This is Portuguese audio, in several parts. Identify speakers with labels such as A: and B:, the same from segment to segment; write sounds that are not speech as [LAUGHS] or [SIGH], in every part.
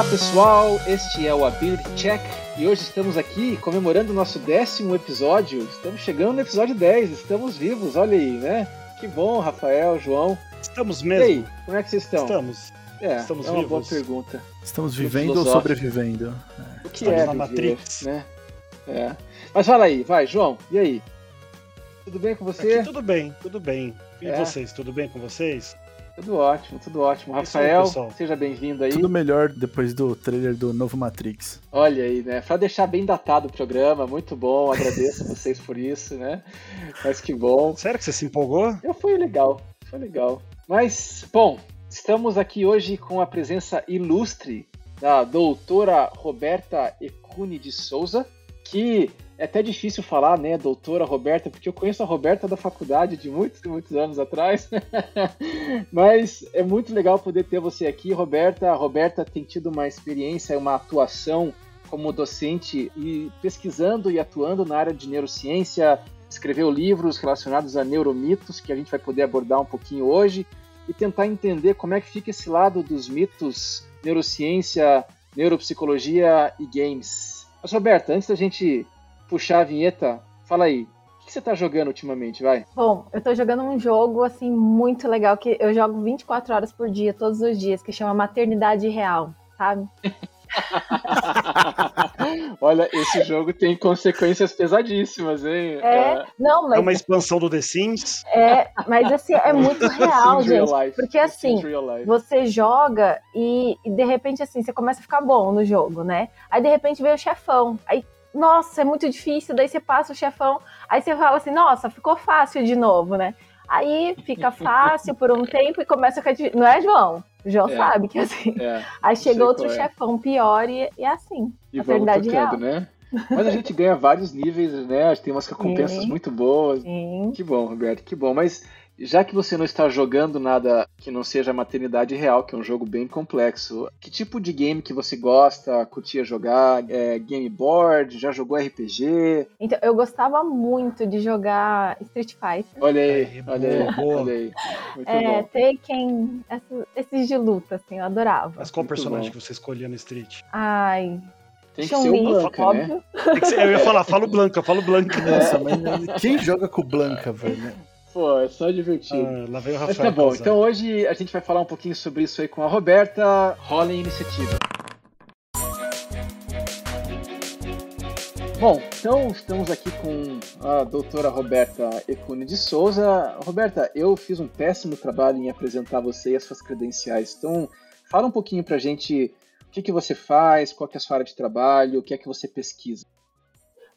A: Olá pessoal, este é o Ability Check e hoje estamos aqui comemorando o nosso décimo episódio. Estamos chegando no episódio 10, estamos vivos, olha aí, né? Que bom, Rafael, João.
B: Estamos mesmo.
A: E aí, como é que vocês estão?
B: Estamos.
A: É,
B: estamos
A: é uma
B: vivos.
A: boa pergunta.
C: Estamos vivendo ou sobrevivendo?
A: O que
B: Estamos
A: é
B: na
A: viver,
B: Matrix.
A: né? É. Mas fala aí, vai, João, e aí? Tudo bem com você?
B: Aqui tudo bem, tudo bem. E
A: É.
B: vocês, tudo bem com vocês?
A: Tudo ótimo, tudo ótimo.
B: Aí,
A: Rafael,
B: pessoal.
A: seja bem-vindo aí.
C: Tudo melhor depois do trailer do novo Matrix.
A: Olha aí, né? Pra deixar bem datado o programa, muito bom, agradeço [LAUGHS] vocês por isso, né? Mas que bom.
B: Sério que você se empolgou?
A: Eu fui legal, foi legal. Mas, bom, estamos aqui hoje com a presença ilustre da doutora Roberta Ecune de Souza, que é até difícil falar, né, doutora Roberta, porque eu conheço a Roberta da faculdade de muitos muitos anos atrás. [LAUGHS] Mas é muito legal poder ter você aqui, Roberta. A Roberta tem tido uma experiência, uma atuação como docente e pesquisando e atuando na área de neurociência, escreveu livros relacionados a neuromitos, que a gente vai poder abordar um pouquinho hoje, e tentar entender como é que fica esse lado dos mitos, neurociência, neuropsicologia e games. Mas, Roberta, antes da gente puxar a vinheta, fala aí, o que você está jogando ultimamente, vai?
D: Bom, eu tô jogando um jogo assim muito legal que eu jogo 24 horas por dia, todos os dias, que chama Maternidade Real, sabe? [LAUGHS]
A: Olha, esse jogo tem consequências pesadíssimas, hein?
D: É, não,
B: É
D: mas
B: uma expansão do The Sims?
D: é, mas assim, é muito [LAUGHS] real, gente.
A: life.
D: Porque assim, você joga e, e de repente assim, você começa a ficar bom no jogo, né? Aí de repente vem o chefão. Aí, nossa, é muito difícil, daí você passa o chefão, aí você fala assim, nossa, ficou fácil de novo, né? Aí fica [LAUGHS] fácil por um tempo e começa a ficar difícil. Não é, João? O João
A: É.
D: sabe que é assim.
A: É,
D: Aí chega outro
A: é.
D: chefão pior e, e é assim.
A: e vamos
D: Maternidade
A: tocando, né? Mas a gente ganha vários níveis, né? Tem umas recompensas [LAUGHS]
D: Sim.
A: muito boas.
D: Sim.
A: Que bom, Roberto, que bom. Mas já que você não está jogando nada que não seja maternidade real, que é um jogo bem complexo, que tipo de game que você gosta, curtia jogar? É, game board? Já jogou RPG?
D: Então, eu gostava muito de jogar Street Fighter.
A: Olha aí, olha aí,
B: boa,
A: olha aí. Muito
D: É,
A: bom.
D: Taken, esses de luta, assim, eu adorava.
B: Mas qual
A: Muito
B: personagem
A: bom.
B: que você escolhia no Street?
D: Ai,
A: Tem que ser o Blanca, né?
D: óbvio.
B: Tem que ser- eu ia falar, falo Blanca, falo Blanca.
C: Nossa, mas quem joga com o Blanca, velho?
A: Pô, é só divertido.
B: Ah, lá veio o
A: Mas
B: Rafael.
A: tá bom, então hoje a gente vai falar um pouquinho sobre isso aí com a Roberta. Rola em iniciativa. Bom, então estamos aqui com a doutora Roberta Ecune de Souza. Roberta, eu fiz um péssimo trabalho em apresentar você e as suas credenciais. Então, fala um pouquinho pra gente o que, que você faz, qual que é a sua área de trabalho, o que é que você pesquisa.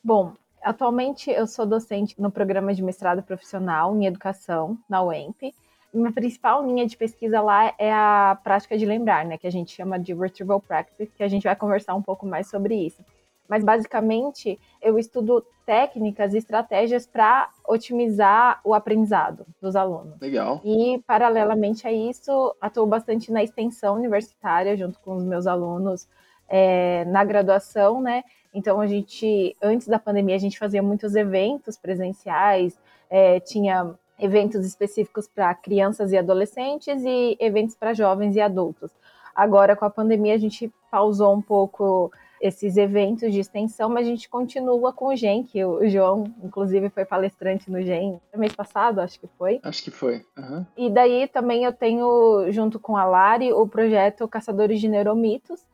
D: Bom, atualmente eu sou docente no programa de mestrado profissional em educação, na UEMP. Minha principal linha de pesquisa lá é a prática de lembrar, né, que a gente chama de Retrieval Practice, que a gente vai conversar um pouco mais sobre isso. Mas basicamente eu estudo técnicas e estratégias para otimizar o aprendizado dos alunos.
A: Legal.
D: E, paralelamente a isso, atuo bastante na extensão universitária, junto com os meus alunos é, na graduação, né? Então, a gente, antes da pandemia, a gente fazia muitos eventos presenciais, é, tinha eventos específicos para crianças e adolescentes e eventos para jovens e adultos. Agora, com a pandemia, a gente pausou um pouco esses eventos de extensão, mas a gente continua com o GEM, que o João, inclusive, foi palestrante no GEM no mês passado, acho que foi.
A: Acho que foi. Aham.
D: E daí também eu tenho, junto com a Lari, o projeto Caçadores de Neuromitos,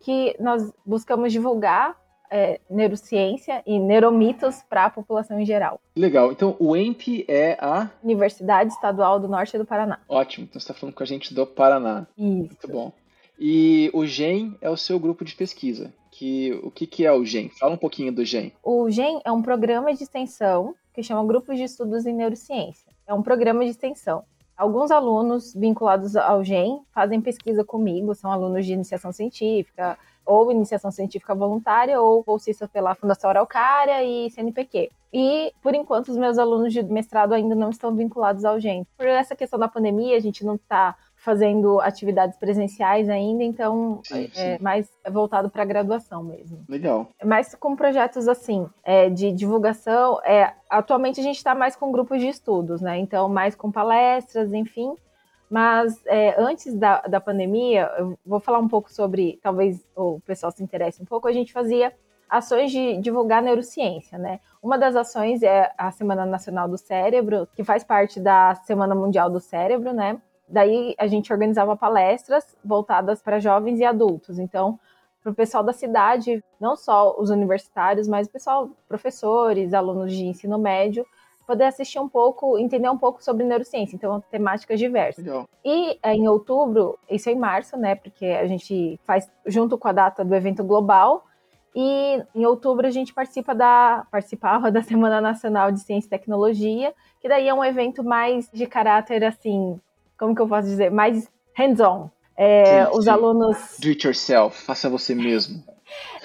D: que nós buscamos divulgar é, neurociência e neuromitos para a população em geral.
A: Legal. Então, o EMP é a.
D: Universidade Estadual do Norte do Paraná.
A: Ótimo. Então, você está falando com a gente do Paraná.
D: Isso.
A: Muito bom. E o GEM é o seu grupo de pesquisa. Que, o que, que é o GEM? Fala um pouquinho do GEM.
D: O GEM é um programa de extensão que chama Grupos de Estudos em Neurociência. É um programa de extensão. Alguns alunos vinculados ao GEM fazem pesquisa comigo, são alunos de iniciação científica, ou iniciação científica voluntária, ou bolsista pela Fundação Araucária e CNPq. E, por enquanto, os meus alunos de mestrado ainda não estão vinculados ao GEM. Por essa questão da pandemia, a gente não está fazendo atividades presenciais ainda, então
A: Sim,
D: é
A: sim.
D: mais voltado para a graduação mesmo
A: Legal.
D: mais com projetos assim, é, de divulgação. É, atualmente a gente está mais com grupos de estudos, né? Então, mais com palestras, enfim. Mas é, antes da, da pandemia, eu vou falar um pouco sobre, talvez o pessoal se interesse um pouco, a gente fazia ações de divulgar neurociência, né? Uma das ações é a Semana Nacional do Cérebro, que faz parte da Semana Mundial do Cérebro, né? Daí a gente organizava palestras voltadas para jovens e adultos. Então, para o pessoal da cidade, não só os universitários, mas o pessoal, professores, alunos de ensino médio, poder assistir um pouco, entender um pouco sobre neurociência, então temáticas diversas. Legal. E é, em outubro, isso é em março, né? Porque a gente faz junto com a data do evento global. E em outubro a gente participa da participava [LAUGHS] da Semana Nacional de Ciência e Tecnologia, que daí é um evento mais de caráter assim, como que eu posso dizer, mais hands-on. É, os alunos.
A: Do it yourself, faça você mesmo. [LAUGHS]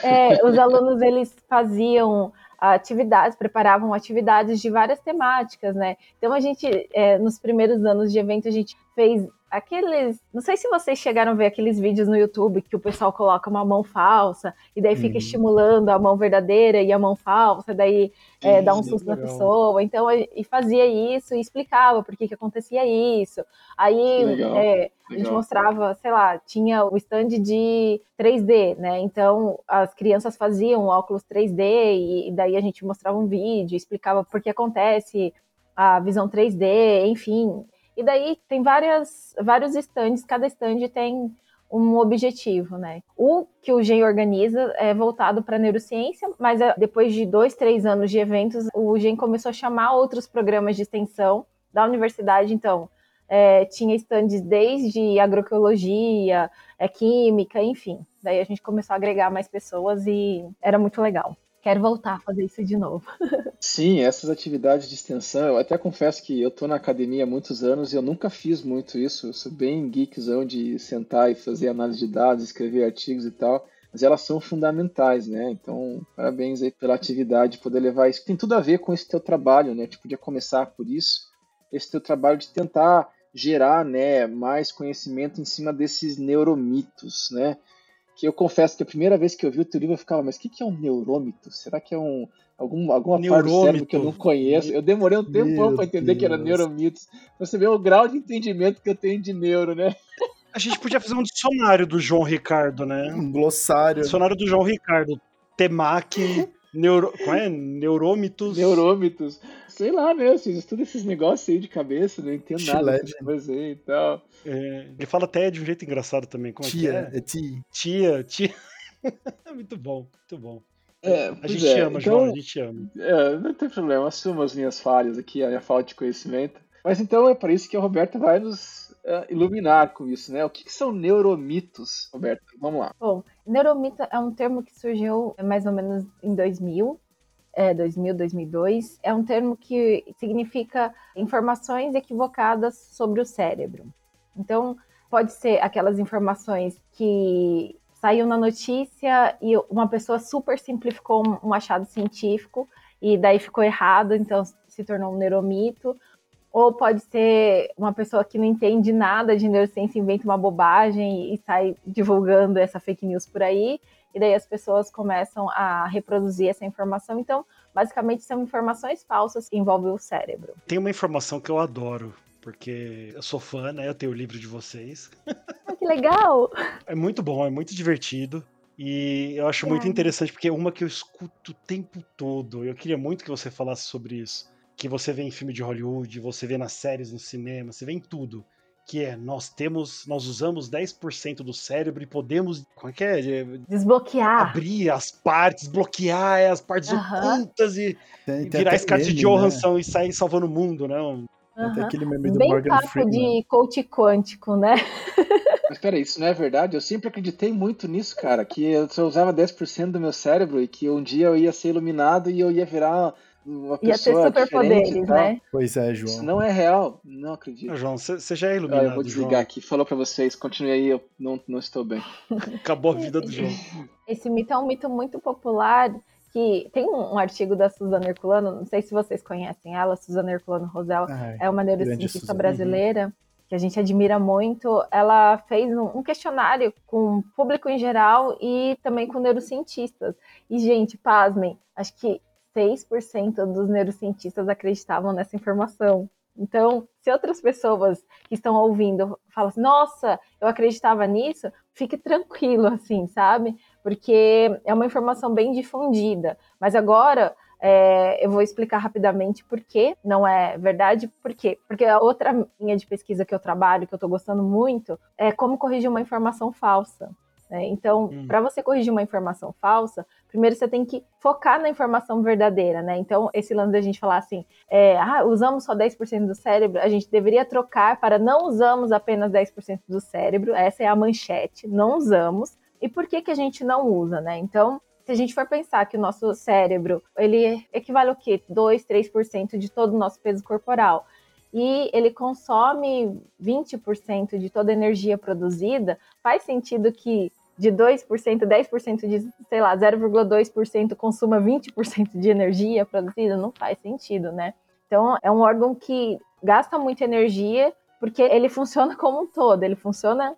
D: É, os alunos eles faziam atividades, preparavam atividades de várias temáticas, né? Então a gente, é, nos primeiros anos de evento, a gente fez aqueles. Não sei se vocês chegaram a ver aqueles vídeos no YouTube que o pessoal coloca uma mão falsa e daí fica uhum. estimulando a mão verdadeira e a mão falsa, daí é, dá um susto na pessoa. Então, e fazia isso e explicava por que, que acontecia isso. Aí é, a gente mostrava, sei lá, tinha o stand de 3D, né? Então as crianças faziam óculos 3D e, e daí a gente mostrava um vídeo, explicava por que acontece a visão 3D, enfim, e daí tem várias, vários stands, cada stand tem um objetivo, né? O que o GEM organiza é voltado para neurociência, mas é, depois de dois, três anos de eventos, o GEM começou a chamar outros programas de extensão da universidade, então é, tinha stands desde agroecologia, é, química, enfim. Daí a gente começou a agregar mais pessoas e era muito legal quero voltar a fazer isso de novo. [LAUGHS]
A: Sim, essas atividades de extensão, eu até confesso que eu estou na academia há muitos anos e eu nunca fiz muito isso. Eu sou bem geekzão de sentar e fazer análise de dados, escrever artigos e tal. Mas elas são fundamentais, né? Então, parabéns aí pela atividade, poder levar isso. Tem tudo a ver com esse teu trabalho, né? Gente podia começar por isso. Esse teu trabalho de tentar gerar, né, mais conhecimento em cima desses neuromitos, né? Que eu confesso que a primeira vez que eu vi o teu livro eu ficava, mas o que, que é um neurômito? Será que é um algum, alguma neurômito. parte do cérebro que eu não conheço? Eu demorei um tempo para entender Deus. que era neuromitos. Você vê o grau de entendimento que eu tenho de neuro, né?
B: A gente podia fazer um dicionário do João Ricardo, né?
C: Um glossário.
B: Dicionário do João Ricardo. Temac, neuro... Qual é? Neurômitos.
A: Neurômitos sei lá, né? Vocês estudam esses negócios aí de cabeça, não entendo nada dessas coisas aí e tal.
B: É, ele fala até de um jeito engraçado também. Como
C: tia,
B: é,
C: é? é tia.
B: Tia, tia. [LAUGHS] muito bom, muito bom.
A: É,
B: a gente
A: é.
B: ama, então, João, a gente ama.
A: É, não tem problema, assumo as minhas falhas aqui, a minha falta de conhecimento. Mas então é para isso que a Roberta vai nos uh, iluminar com isso, né? O que, que, são neuromitos, Roberta? Vamos lá.
D: Bom, neuromito é um termo que surgiu mais ou menos em 2000, é, 2000, 2002, é um termo que significa informações equivocadas sobre o cérebro. Então, pode ser aquelas informações que saiu na notícia e uma pessoa super simplificou um achado científico e daí ficou errado, então se tornou um neuromito. Ou pode ser uma pessoa que não entende nada de neurociência, inventa uma bobagem e sai divulgando essa fake news por aí e daí as pessoas começam a reproduzir essa informação. Então, basicamente, são informações falsas que envolvem o cérebro.
B: Tem uma informação que eu adoro, porque eu sou fã, né? Eu tenho o livro de vocês. [LAUGHS]
D: Ah, que legal!
B: É muito bom, é muito divertido. E eu acho é. muito interessante, porque é uma que eu escuto o tempo todo. Eu queria muito que você falasse sobre isso. Que você vê em filme de Hollywood, você vê nas séries, no cinema, você vê em tudo que é nós temos, nós usamos 10% do cérebro e podemos, como é que é?
D: Desbloquear.
B: Abrir as partes, bloquear as partes ocultas e, tem, tem virar Scarlett de Johansson né? e sair salvando o mundo, né? Uhum.
C: Tem aquele meme do
D: Bem
C: Morgan
D: papo
C: Freeman.
D: de coach quântico, né? [LAUGHS]
A: Mas peraí, isso não é verdade? Eu sempre acreditei muito nisso, cara, que eu só usava 10% do meu cérebro e que um dia eu ia ser iluminado e eu ia virar uma Ia ter superpoderes, né?
C: Pois é, João.
A: Isso não é real, não acredito. Ah,
B: João, você já é iluminado. Ah,
A: eu vou desligar
B: João.
A: aqui. Falou para vocês, continue aí, eu não, não estou bem. [LAUGHS]
B: Acabou a vida do João. [LAUGHS]
D: Esse mito é um mito muito popular que tem um, artigo da Suzana Herculano, não sei se vocês conhecem ela, Suzana Herculano Rosel, Ai, é uma neurocientista brasileira uhum. que a gente admira muito. Ela fez um, um, questionário com o público em geral e também com neurocientistas. E, gente, pasmem, acho que 6% dos neurocientistas acreditavam nessa informação. Então, se outras pessoas que estão ouvindo falam assim, nossa, eu acreditava nisso, fique tranquilo, assim, sabe? Porque é uma informação bem difundida. Mas agora é, eu vou explicar rapidamente por que não é verdade. Por quê? Porque a outra linha de pesquisa que eu trabalho, que eu estou gostando muito, é como corrigir uma informação falsa. Né? Então, hum. para você corrigir uma informação falsa, primeiro você tem que focar na informação verdadeira, né? Então, esse lance da gente falar assim, é, ah, usamos só 10% do cérebro, a gente deveria trocar para não usamos apenas 10% do cérebro, essa é a manchete, não usamos. E por que, que a gente não usa, né? Então, se a gente for pensar que o nosso cérebro, ele equivale ao quê? 2, 3% de todo o nosso peso corporal. E ele consome 20% de toda a energia produzida, faz sentido que de 2%, 10% de, sei lá, 0,2% consuma 20% de energia produzida, não faz sentido, né? Então, é um órgão que gasta muita energia porque ele [LAUGHS] funciona como um todo, ele funciona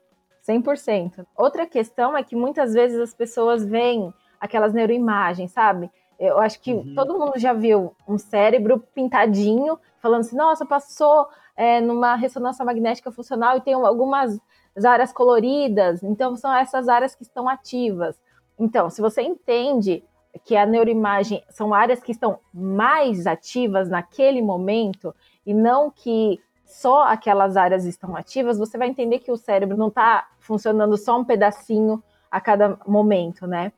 D: 100%. Outra questão é que muitas vezes as pessoas veem aquelas neuroimagens, sabe? Eu acho que uhum. todo mundo já viu um cérebro pintadinho, falando assim: nossa, passou é, numa ressonância magnética funcional e tem algumas áreas coloridas, então são essas áreas que estão ativas. Então, se você entende que a neuroimagem são áreas que estão mais ativas naquele momento e não que só aquelas áreas estão ativas, você vai entender que o cérebro não está funcionando só um pedacinho a cada momento, né?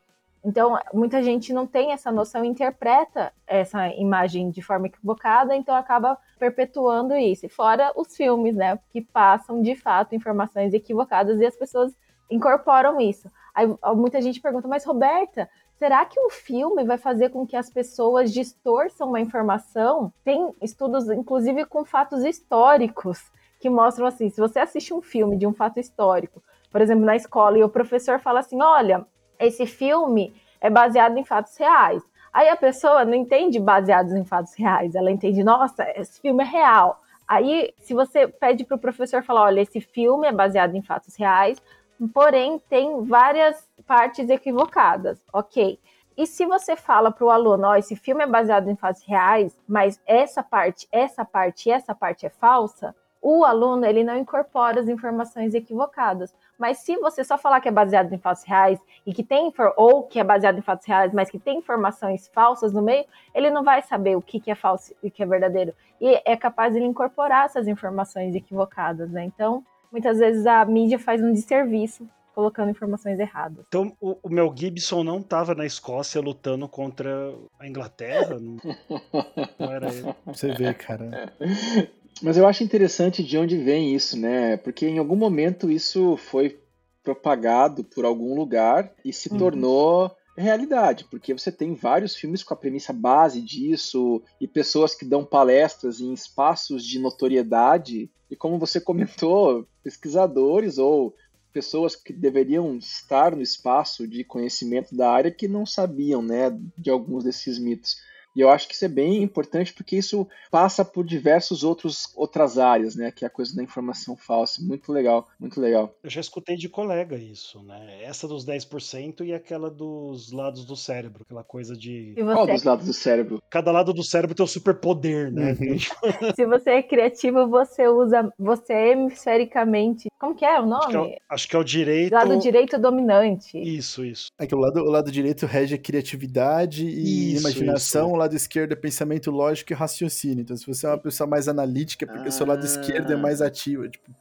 D: Então, muita gente não tem essa noção, interpreta essa imagem de forma equivocada, então acaba perpetuando isso. Fora os filmes, né, que passam de fato informações equivocadas e as pessoas incorporam isso. Aí muita gente pergunta, mas Roberta, será que um filme vai fazer com que as pessoas distorçam uma informação? Tem estudos, inclusive, com fatos históricos, que mostram assim: se você assiste um filme de um fato histórico, por exemplo, na escola, e o professor fala assim: olha, esse filme é baseado em fatos reais. Aí a pessoa não entende baseados em fatos reais, ela entende, nossa, esse filme é real. Aí, se você pede para o professor falar, olha, esse filme é baseado em fatos reais, porém tem várias partes equivocadas, ok? E se você fala para o aluno, ó, esse filme é baseado em fatos reais, mas essa parte, essa parte e essa parte é falsa, o aluno ele não incorpora as informações equivocadas. Mas se você só falar que é baseado em fatos reais e que tem ou que é baseado em fatos reais, mas que tem informações falsas no meio, ele não vai saber o que, que é falso e o que é verdadeiro. E é capaz de ele incorporar essas informações equivocadas, né? Então, muitas vezes a mídia faz um desserviço colocando informações erradas.
B: Então, o, o Mel Gibson não estava na Escócia lutando contra a Inglaterra? Não, [LAUGHS]
C: não era ele. Você vê, cara. [LAUGHS]
A: Mas eu acho interessante de onde vem isso, né? Porque em algum momento isso foi propagado por algum lugar e se uhum. tornou realidade, porque você tem vários filmes com a premissa base disso e pessoas que dão palestras em espaços de notoriedade e como você comentou, pesquisadores ou pessoas que deveriam estar no espaço de conhecimento da área que não sabiam, né, de alguns desses mitos. E eu acho que isso é bem importante porque isso passa por diversos outros outras áreas, né? Que é a coisa da informação falsa. Muito legal, muito legal.
B: Eu já escutei de colega isso, né? Essa dos 10% e aquela dos lados do cérebro, aquela coisa de.
A: Qual dos lados do cérebro?
B: Cada lado do cérebro tem um superpoder, né?
D: Uhum. [LAUGHS] Se você é criativo, você usa. Você é hemisfericamente. Como que é o nome? Acho que é,
B: acho que é o direito.
D: Lado direito dominante.
B: Isso, isso.
C: É que o lado, o lado direito rege a criatividade e isso, imaginação, isso. Lado esquerdo é pensamento lógico e raciocínio. Então, se você é uma pessoa mais analítica, é porque ah. seu lado esquerdo é mais ativo. Tipo,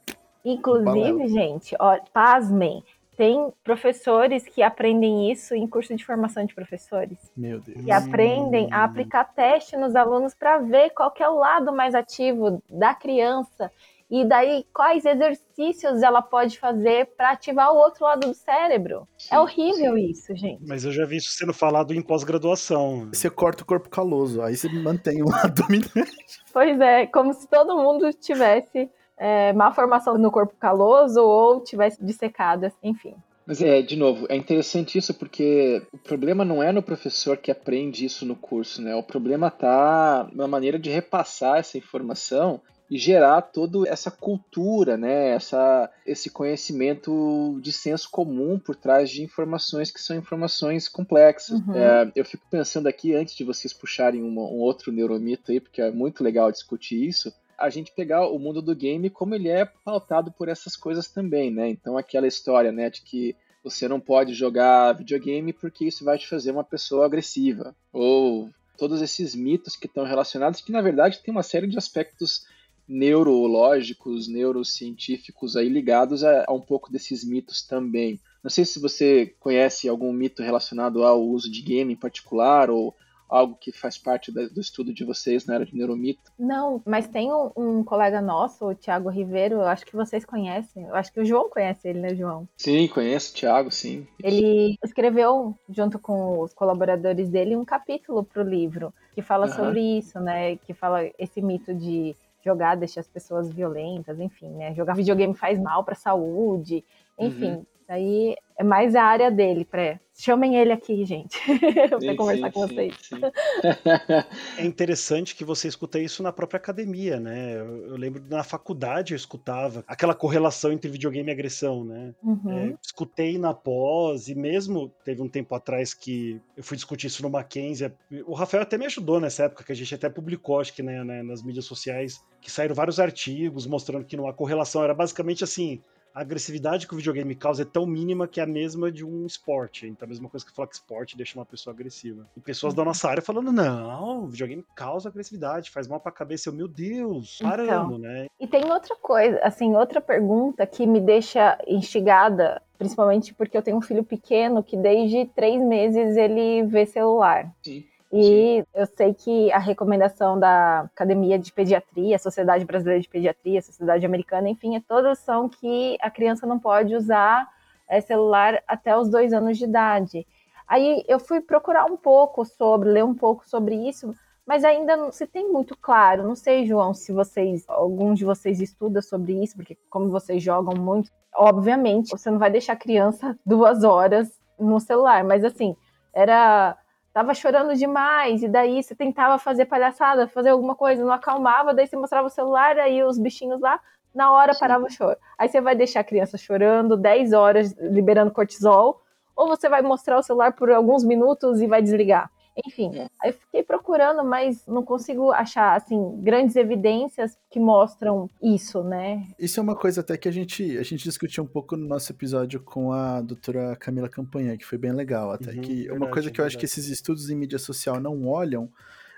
D: Inclusive, gente, ó, pasmem, tem professores que aprendem isso em curso de formação de professores.
C: Meu Deus.
D: Que aprendem a aplicar teste nos alunos para ver qual que é o lado mais ativo da criança e daí, quais exercícios ela pode fazer para ativar o outro lado do cérebro? É sim, é horrível sim. isso, gente.
B: Mas eu já vi isso sendo falado em pós-graduação.
C: Você corta o corpo caloso, aí você mantém o [LAUGHS] lado dominante.
D: Pois é, como se todo mundo tivesse é, má formação no corpo caloso ou tivesse dissecado, enfim.
A: Mas é, de novo, é interessante isso porque o problema não é no professor que aprende isso no curso, né? O problema tá na maneira de repassar essa informação e gerar toda essa cultura, né, essa, esse conhecimento de senso comum por trás de informações que são informações complexas. Uhum. É, eu fico pensando aqui, antes de vocês puxarem uma, um outro neuromito aí, porque é muito legal discutir isso, a gente pegar o mundo do game como ele é pautado por essas coisas também, né? Então aquela história, né, de que você não pode jogar videogame porque isso vai te fazer uma pessoa agressiva. Ou todos esses mitos que estão relacionados, que na verdade tem uma série de aspectos neurológicos, neurocientíficos aí ligados a, a, um pouco desses mitos também. Não sei se você conhece algum mito relacionado ao uso de game em particular ou algo que faz parte do estudo de vocês na área de neuromito?
D: Não, mas tem um, um, colega nosso, o Tiago Ribeiro, eu acho que vocês conhecem. Eu acho que o João conhece ele, né, João?
A: Sim, conheço o Tiago, sim.
D: Ele escreveu, junto com os colaboradores dele, um capítulo para o livro que fala uhum. sobre isso, né? Que fala esse mito de jogar deixa as pessoas violentas, enfim, né? Jogar videogame faz mal para a saúde, enfim. Uhum. Aí é mais a área dele, pré. Chamem ele aqui, gente, [LAUGHS] para conversar sim, com vocês. Sim, [LAUGHS]
B: é interessante que você escuta isso na própria academia, né? Eu, eu, lembro na faculdade eu escutava aquela correlação entre videogame e agressão, né? Uhum. É, escutei na pós, e mesmo teve um tempo atrás que eu fui discutir isso no Mackenzie. O Rafael até me ajudou nessa época, que a gente até publicou, acho que né, né, nas mídias sociais, que saíram vários artigos mostrando que não há correlação. Era basicamente assim a agressividade que o videogame causa é tão mínima que é a mesma de um esporte. Então, a mesma coisa que falar que esporte deixa uma pessoa agressiva. E pessoas da nossa área falando: não, o videogame causa agressividade, faz mal pra cabeça. Eu, meu Deus, parando, então, né?
D: E tem outra coisa, assim, outra pergunta que me deixa instigada principalmente porque eu tenho um filho pequeno que desde três meses ele vê celular. Sim. E eu sei que a recomendação da Academia de Pediatria, Sociedade Brasileira de Pediatria, Sociedade Americana, enfim, é todas são que a criança não pode usar é, celular até os dois anos de idade. Aí eu fui procurar um pouco sobre, ler um pouco sobre isso, mas ainda não se tem muito claro. Não sei, João, se vocês, algum de vocês estuda sobre isso, porque como vocês jogam muito, obviamente você não vai deixar a criança [LAUGHS] duas horas no celular, mas assim, era tava chorando demais, e daí você tentava fazer palhaçada, fazer alguma coisa, não acalmava, daí você mostrava o celular, aí os bichinhos lá, na hora Sim. parava o choro. Aí você vai deixar a criança chorando 10 horas, liberando cortisol, ou você vai mostrar o celular por alguns minutos e vai desligar. Enfim, é. aí eu fiquei procurando, mas não consigo achar, assim, grandes evidências que mostram isso, né?
C: Isso é uma coisa até que a gente, a gente discutiu um pouco no nosso episódio com a doutora Camila Campanha, que foi bem legal. Até uhum, que verdade, uma coisa que eu acho que esses estudos em mídia social não olham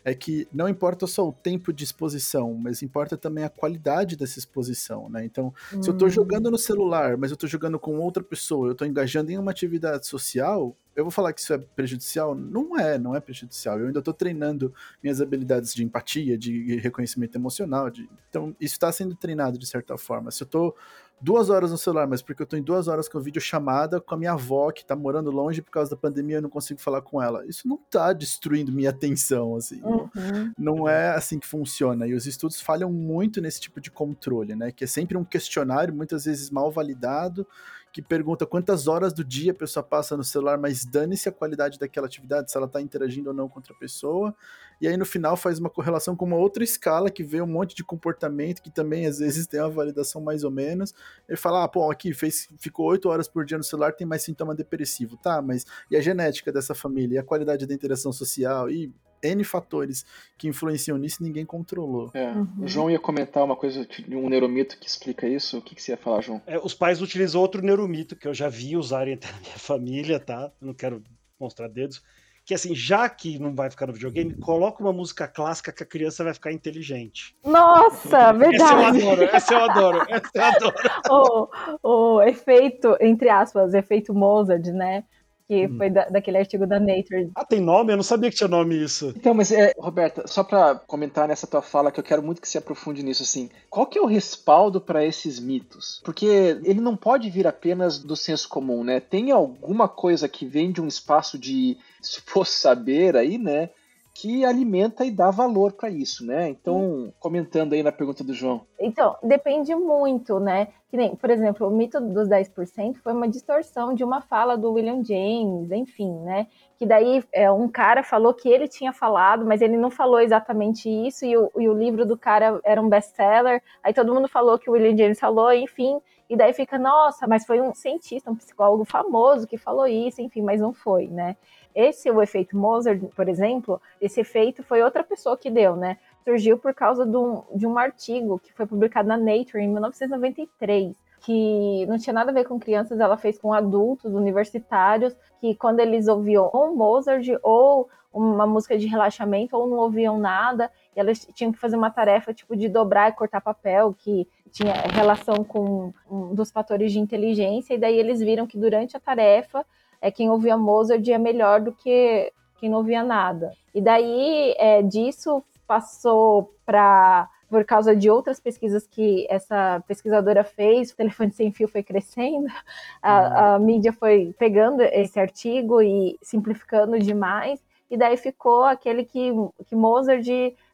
C: é que não importa só o tempo de exposição, mas importa também a qualidade dessa exposição, né? Então, hum. se eu estou jogando no celular, mas eu estou jogando com outra pessoa, eu estou engajando em uma atividade social, eu vou falar que isso é prejudicial? Não é, não é prejudicial. Eu ainda estou treinando minhas habilidades de empatia, de reconhecimento emocional. De... Então, isso está sendo treinado de certa forma. Se eu estou duas horas no celular, mas porque eu tô em duas horas com videochamada com a minha avó, que tá morando longe por causa da pandemia, eu não consigo falar com ela. Isso não tá destruindo minha atenção, assim. Uhum. Não é assim que funciona. E os estudos falham muito nesse tipo de controle, né? Que é sempre um questionário, muitas vezes mal validado, que pergunta quantas horas do dia a pessoa passa no celular, mas dane-se a qualidade daquela atividade, se ela está interagindo ou não com outra pessoa. E aí no final faz uma correlação com uma outra escala que vê um monte de comportamento que também às vezes tem uma validação mais ou menos. Ele fala, ah, pô, aqui fez, ficou oito horas por dia no celular, tem mais sintoma depressivo, tá? Mas e a genética dessa família, e a qualidade da interação social, e N fatores que influenciam nisso ninguém controlou.
A: É. Uhum. O João ia comentar uma coisa de um neuromito que explica isso. O que, que você ia falar, João?
B: É, os pais utilizam outro neuromito que eu já vi usarem até na minha família, tá? Eu não quero mostrar dedos. Que assim, já que não vai ficar no videogame, coloca uma música clássica que a criança vai ficar inteligente.
D: Nossa, verdade.
B: Essa eu adoro, essa eu adoro, essa eu
D: adoro. [LAUGHS] o, o efeito, entre aspas, efeito Mozart, né? Que hum. foi da, daquele artigo da Nature.
B: Ah, tem nome? Eu não sabia que tinha nome isso.
A: Então, mas é, Roberta, só para comentar nessa tua fala que eu quero muito que se aprofunde nisso assim. Qual que é o respaldo para esses mitos? Porque ele não pode vir apenas do senso comum, né? Tem alguma coisa que vem de um espaço de [LAUGHS] suposto saber aí, né? Que alimenta e dá valor para isso, né? Então, comentando aí na pergunta do João.
D: Então, depende muito, né? Que nem, por exemplo, o mito dos 10% foi uma distorção de uma fala do William James, enfim, né? Que daí é, um cara falou que ele tinha falado, mas ele não falou exatamente isso, e o, e o livro do cara era um best-seller, aí todo mundo falou que o William James falou, enfim, e daí fica, nossa, mas foi um cientista, um psicólogo famoso que falou isso, enfim, mas não foi, né? Esse, o efeito Mozart, por exemplo, esse efeito foi outra pessoa que deu, né? surgiu por causa de um, de um artigo que foi publicado na Nature em 1993 que não tinha nada a ver com crianças, ela fez com adultos, universitários, que quando eles ouviam ou Mozart ou uma música de relaxamento ou não ouviam nada, elas tinham que fazer uma tarefa tipo de dobrar e cortar papel, que tinha relação com um dos fatores de inteligência, e daí eles viram que durante a tarefa, é, quem ouvia Mozart é melhor do que quem não ouvia nada. E daí é, disso passou para por causa de outras pesquisas que essa pesquisadora fez, o telefone sem fio foi crescendo, a, uhum. a mídia foi pegando esse artigo e simplificando demais, e daí ficou aquele que, que Mozart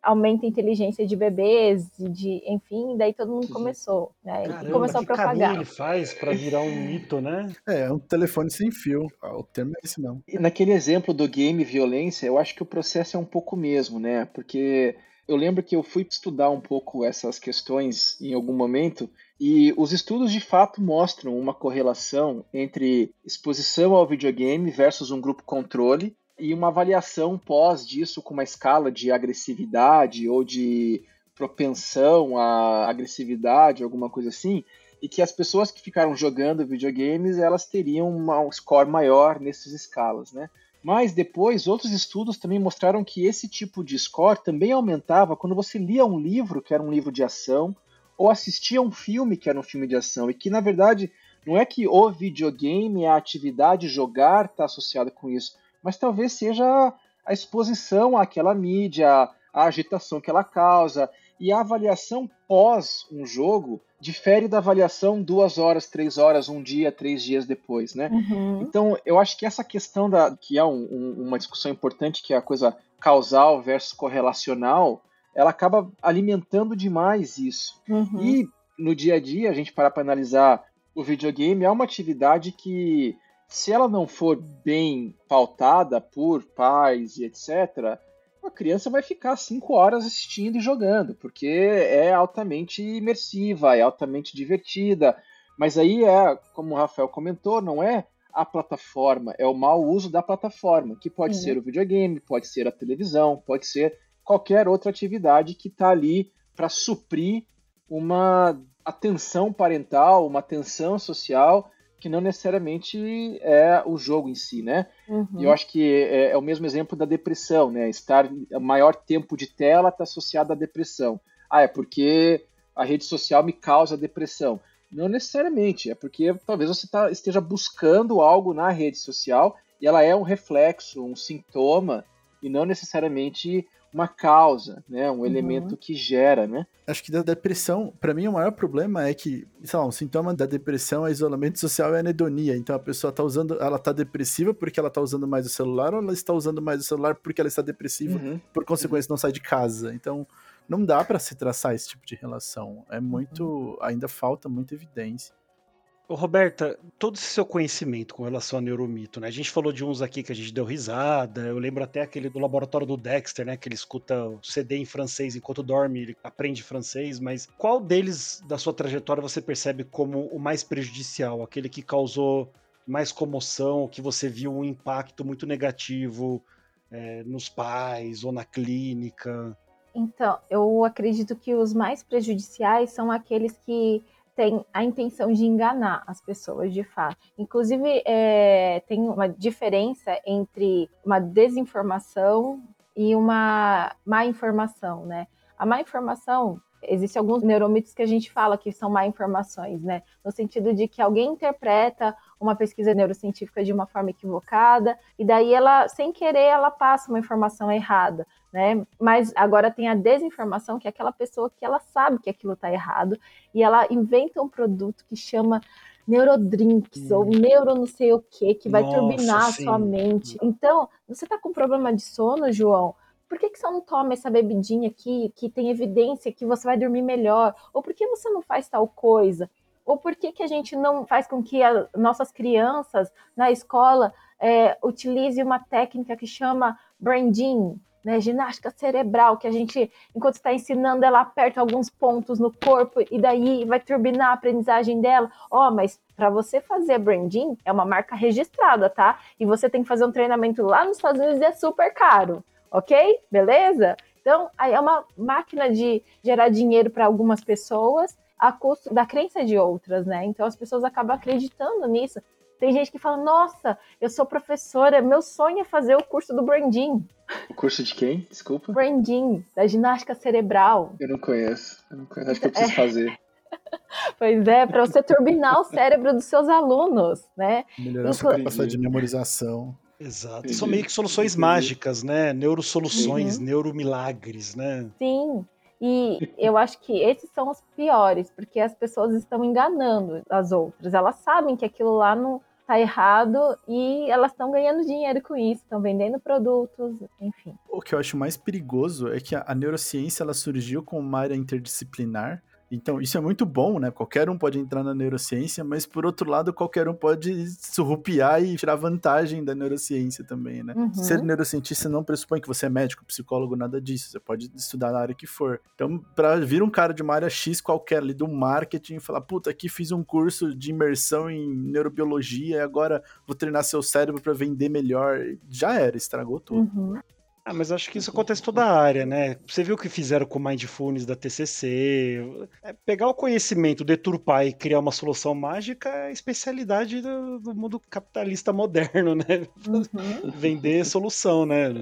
D: aumenta a inteligência de bebês, de, enfim, daí todo mundo começou, né?
B: Caramba,
D: começou
B: a propagar. ele faz para virar um mito, né?
C: É, é um telefone sem fio. Ah, o termo é esse não.
A: E naquele exemplo do game violência, eu acho que o processo é um pouco mesmo, né? Porque eu lembro que eu fui estudar um pouco essas questões em algum momento e os estudos de fato mostram uma correlação entre exposição ao videogame versus um grupo controle e uma avaliação pós disso com uma escala de agressividade ou de propensão à agressividade, alguma coisa assim, e que as pessoas que ficaram jogando videogames elas teriam um score maior nessas escalas, né? Mas depois, outros estudos também mostraram que esse tipo de score também aumentava quando você lia um livro, que era um livro de ação, ou assistia um filme, que era um filme de ação, e que na verdade não é que o videogame, a atividade jogar está associada com isso, mas talvez seja a exposição àquela mídia, a agitação que ela causa, e a avaliação pós um jogo difere da avaliação duas horas, três horas, um dia, três dias depois, né? Uhum. Então, eu acho que essa questão da que é um, um, uma discussão importante, que é a coisa causal versus correlacional, ela acaba alimentando demais isso. Uhum. E no dia a dia, a gente parar para analisar o videogame, é uma atividade que, se ela não for bem pautada por pais e etc., a criança vai ficar cinco horas assistindo e jogando, porque é altamente imersiva, é altamente divertida. Mas aí é, como o Rafael comentou, não é a plataforma, é o mau uso da plataforma, que pode ser o videogame, pode ser a televisão, pode ser qualquer outra atividade que está ali para suprir uma atenção parental, uma atenção social que não necessariamente é o jogo em si, né? Uhum. Eu acho que é, é, o mesmo exemplo da depressão, né? Estar maior tempo de tela está associado à depressão. Ah, é porque a rede social me causa depressão. Não necessariamente, é porque talvez você tá, esteja buscando algo na rede social e ela é um reflexo, um sintoma, e não necessariamente uma causa, né? Um uhum. elemento que gera, né?
C: Acho que da depressão, para mim o maior problema é que, sei lá, um sintoma da depressão é isolamento social e anedonia. Então a pessoa tá usando, ela tá depressiva porque ela tá usando mais o celular ou ela está usando mais o celular porque ela está depressiva, uhum. por consequência uhum. não sai de casa. Então não dá para se traçar esse tipo de relação. É muito, uhum. ainda falta muita evidência.
B: Roberta, todo esse seu conhecimento com relação a neuromito, né? A gente falou de uns aqui que a gente deu risada. Eu lembro até aquele do laboratório do Dexter, né? Que ele escuta o CD em francês enquanto dorme, ele aprende francês. Mas qual deles da sua trajetória você percebe como o mais prejudicial? Aquele que causou mais comoção, que você viu um impacto muito negativo é, nos pais ou na clínica?
D: Então, eu acredito que os mais prejudiciais são aqueles que tem a intenção de enganar as pessoas de fato. Inclusive, é, tem uma diferença entre uma desinformação e uma má informação, né? A má informação existem alguns neuromitos que a gente fala que são má informações, né? No sentido de que alguém interpreta uma pesquisa neurocientífica de uma forma equivocada e daí ela, sem querer, ela passa uma informação errada, né? Mas agora tem a desinformação, que é aquela pessoa que ela sabe que aquilo está errado e ela inventa um produto que chama neurodrinks hum. ou neuro não sei o que, que vai Nossa, turbinar sim. a sua mente. Então, você está com problema de sono, João? por que, que você não toma essa bebidinha aqui que tem evidência que você vai dormir melhor? Ou por que você não faz tal coisa? Ou por que, que a gente não faz com que as nossas crianças na escola é, utilize uma técnica que chama branding, né, ginástica cerebral, que a gente, enquanto está ensinando, ela aperta alguns pontos no corpo e daí vai turbinar a aprendizagem dela. Ó, oh, mas para você fazer branding é uma marca registrada, tá? E você tem que fazer um treinamento lá nos Estados Unidos e é super caro ok? Beleza? Então, aí é uma máquina de gerar dinheiro para algumas pessoas a custo da crença de outras, né? Então as pessoas acabam acreditando nisso. Tem gente que fala: Nossa, eu sou professora, meu sonho é fazer o curso do Branding.
E: O curso de quem? Desculpa.
D: Branding, da ginástica cerebral.
E: Eu não conheço. Eu não conheço. Acho que eu preciso é. fazer. [LAUGHS]
D: Pois é, para você turbinar o cérebro dos seus alunos, né?
C: Melhorar Inclu... sua capacidade de memorização.
B: Exato. Entendi. São meio que soluções Entendi. mágicas, né? Neurosoluções, uhum. neuromilagres, né?
D: Sim. E eu acho que esses são os piores, porque as pessoas estão enganando as outras. Elas sabem que aquilo lá não tá errado e elas estão ganhando dinheiro com isso, estão vendendo produtos, enfim.
C: O que eu acho mais perigoso é que a neurociência ela surgiu como uma área interdisciplinar então, isso é muito bom, né? Qualquer um pode entrar na neurociência, mas por outro lado, qualquer um pode surrupiar e tirar vantagem da neurociência também, né? Uhum. Ser neurocientista não pressupõe que você é médico, psicólogo, nada disso. Você pode estudar na área que for. Então, para vir um cara de uma área X qualquer ali do marketing e falar, puta, aqui fiz um curso de imersão em neurobiologia e agora vou treinar seu cérebro para vender melhor, já era, estragou tudo. Uhum.
B: Ah, mas acho que isso acontece em toda a área, né? Você viu o que fizeram com o Mindfulness da TCC? É pegar o conhecimento, deturpar e criar uma solução mágica é a especialidade do, do mundo capitalista moderno, né? Uhum. [LAUGHS] Vender solução, né?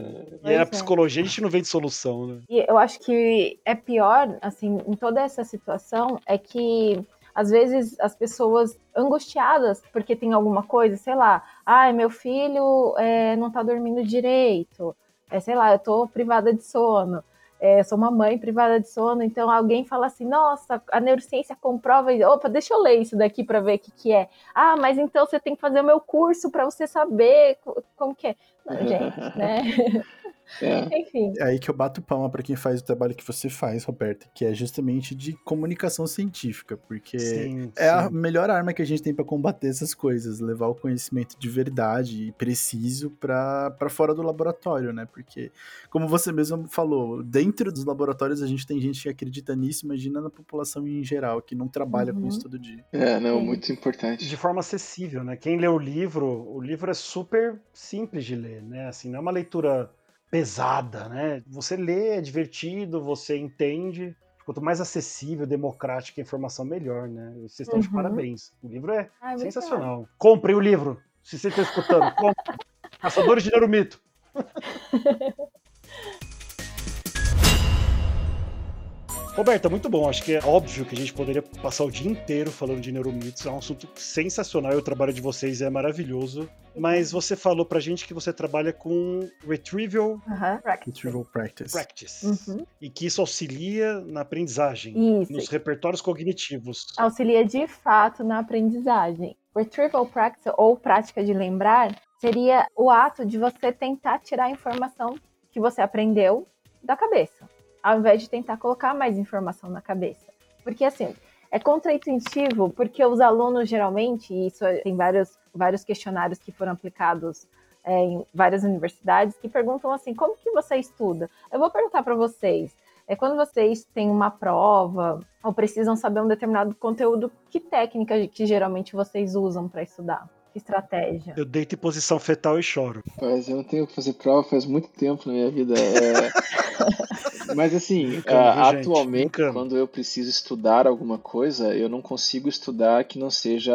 B: E a é. psicologia a gente não vende solução, né?
D: E eu acho que é pior, assim, em toda essa situação, é que às vezes as pessoas angustiadas porque tem alguma coisa, sei lá, ai, meu filho é, não tá dormindo direito, é, sei lá, eu tô privada de sono, é, sou uma mãe privada de sono, então alguém fala assim, nossa, a neurociência comprova, opa, deixa eu ler isso daqui para ver o que, que é. Ah, mas então você tem que fazer o meu curso para você saber como que é. Não, gente, né? [LAUGHS]
C: É. Enfim. É aí que eu bato palma para quem faz o trabalho que você faz, Roberta, que é justamente de comunicação científica, porque sim, é sim. a melhor arma que a gente tem para combater essas coisas, levar o conhecimento de verdade e preciso para fora do laboratório, né? Porque, como você mesmo falou, dentro dos laboratórios a gente tem gente que acredita nisso, imagina na população em geral, que não trabalha uhum. com isso todo dia.
E: É, não, muito importante.
B: De forma acessível, né? Quem lê o livro, o livro é super simples de ler, né? Assim, não é uma leitura pesada, né? Você lê, é divertido, você entende. Quanto mais acessível, democrática a informação, melhor, né? Vocês estão uhum. de parabéns. O livro é Ai, sensacional. Comprem o livro, se você está escutando. Compre. Caçadores de Neuromito. [LAUGHS] Roberta, muito bom. Acho que é óbvio que a gente poderia passar o dia inteiro falando de neuromitos. É um assunto sensacional. O trabalho de vocês é maravilhoso. Mas você falou pra gente que você trabalha com Retrieval, uh
D: -huh.
C: Practice. Retrieval
B: Practice. Practice. Uhum. E que isso auxilia na aprendizagem, isso. nos repertórios cognitivos.
D: Auxilia de fato na aprendizagem. Retrieval Practice, ou prática de lembrar, seria o ato de você tentar tirar a informação que você aprendeu da cabeça ao invés de tentar colocar mais informação na cabeça. Porque assim, é contraintuitivo, porque os alunos geralmente, e isso é, tem vários, vários questionários que foram aplicados é, em várias universidades, que perguntam assim, como que você estuda? Eu vou perguntar para vocês, é quando vocês têm uma prova ou precisam saber um determinado conteúdo, que técnica que geralmente vocês usam para estudar? Que estratégia?
B: Eu deito em posição fetal e choro.
E: Mas eu não tenho que fazer prova faz muito tempo na minha vida. É... [LAUGHS] Mas assim, uh, atualmente, quando eu preciso estudar alguma coisa, eu não consigo estudar que não seja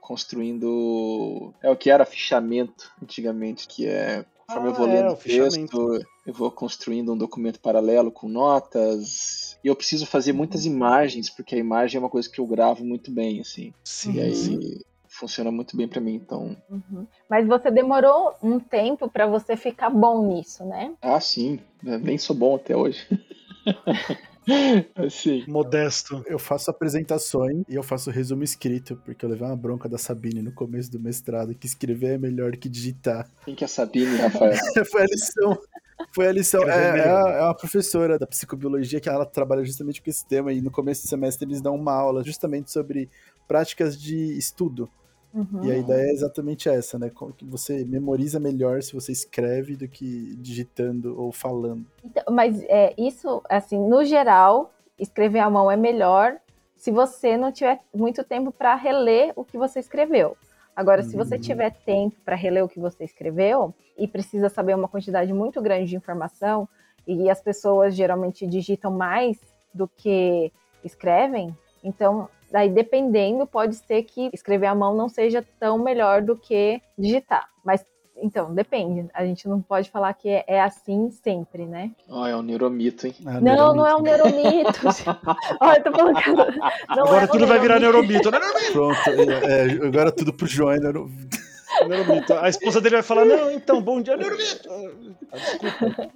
E: construindo. É o que era fichamento antigamente, que é. Conforme ah, eu vou lendo é, texto, eu vou construindo um documento paralelo com notas. E eu preciso fazer muitas imagens, porque a imagem é uma coisa que eu gravo muito bem, assim.
B: Sim,
E: e aí,
B: sim
E: funciona muito bem para mim, então.
D: Uhum. Mas você demorou um tempo para você ficar bom nisso, né?
E: Ah, sim. Nem sou bom até hoje. [LAUGHS] assim.
B: Modesto.
C: Eu faço apresentações e eu faço resumo escrito, porque eu levei uma bronca da Sabine no começo do mestrado, que escrever é melhor que digitar.
E: Quem que é a Sabine, Rafael? [LAUGHS]
C: Foi a lição. Foi a lição. É, é, é, uma professora da psicobiologia que ela trabalha justamente com esse tema e no começo do semestre eles dão uma aula justamente sobre práticas de estudo. Uhum. E a ideia é exatamente essa, né? Que você memoriza melhor se você escreve do que digitando ou falando.
D: Então, mas é, isso, assim, no geral, escrever à mão é melhor se você não tiver muito tempo para reler o que você escreveu. Agora, se você uhum. tiver tempo para reler o que você escreveu e precisa saber uma quantidade muito grande de informação, e as pessoas geralmente digitam mais do que escrevem, então daí dependendo pode ser que escrever à mão não seja tão melhor do que digitar, mas então, depende. A gente não pode falar que é, é assim sempre, né?
E: Oh, é um neuromito, hein?
D: É um não, neuromito. não é um neuromito. [LAUGHS] Olha, eu tô falando que não
B: agora
D: é
B: tudo
D: um
B: vai virar neuromito. neuromito. [LAUGHS]
C: Pronto, é, é, agora tudo pro João é
B: neuromito. neuromito. A esposa dele vai falar, não, então, bom dia, neuromito. Ah, desculpa.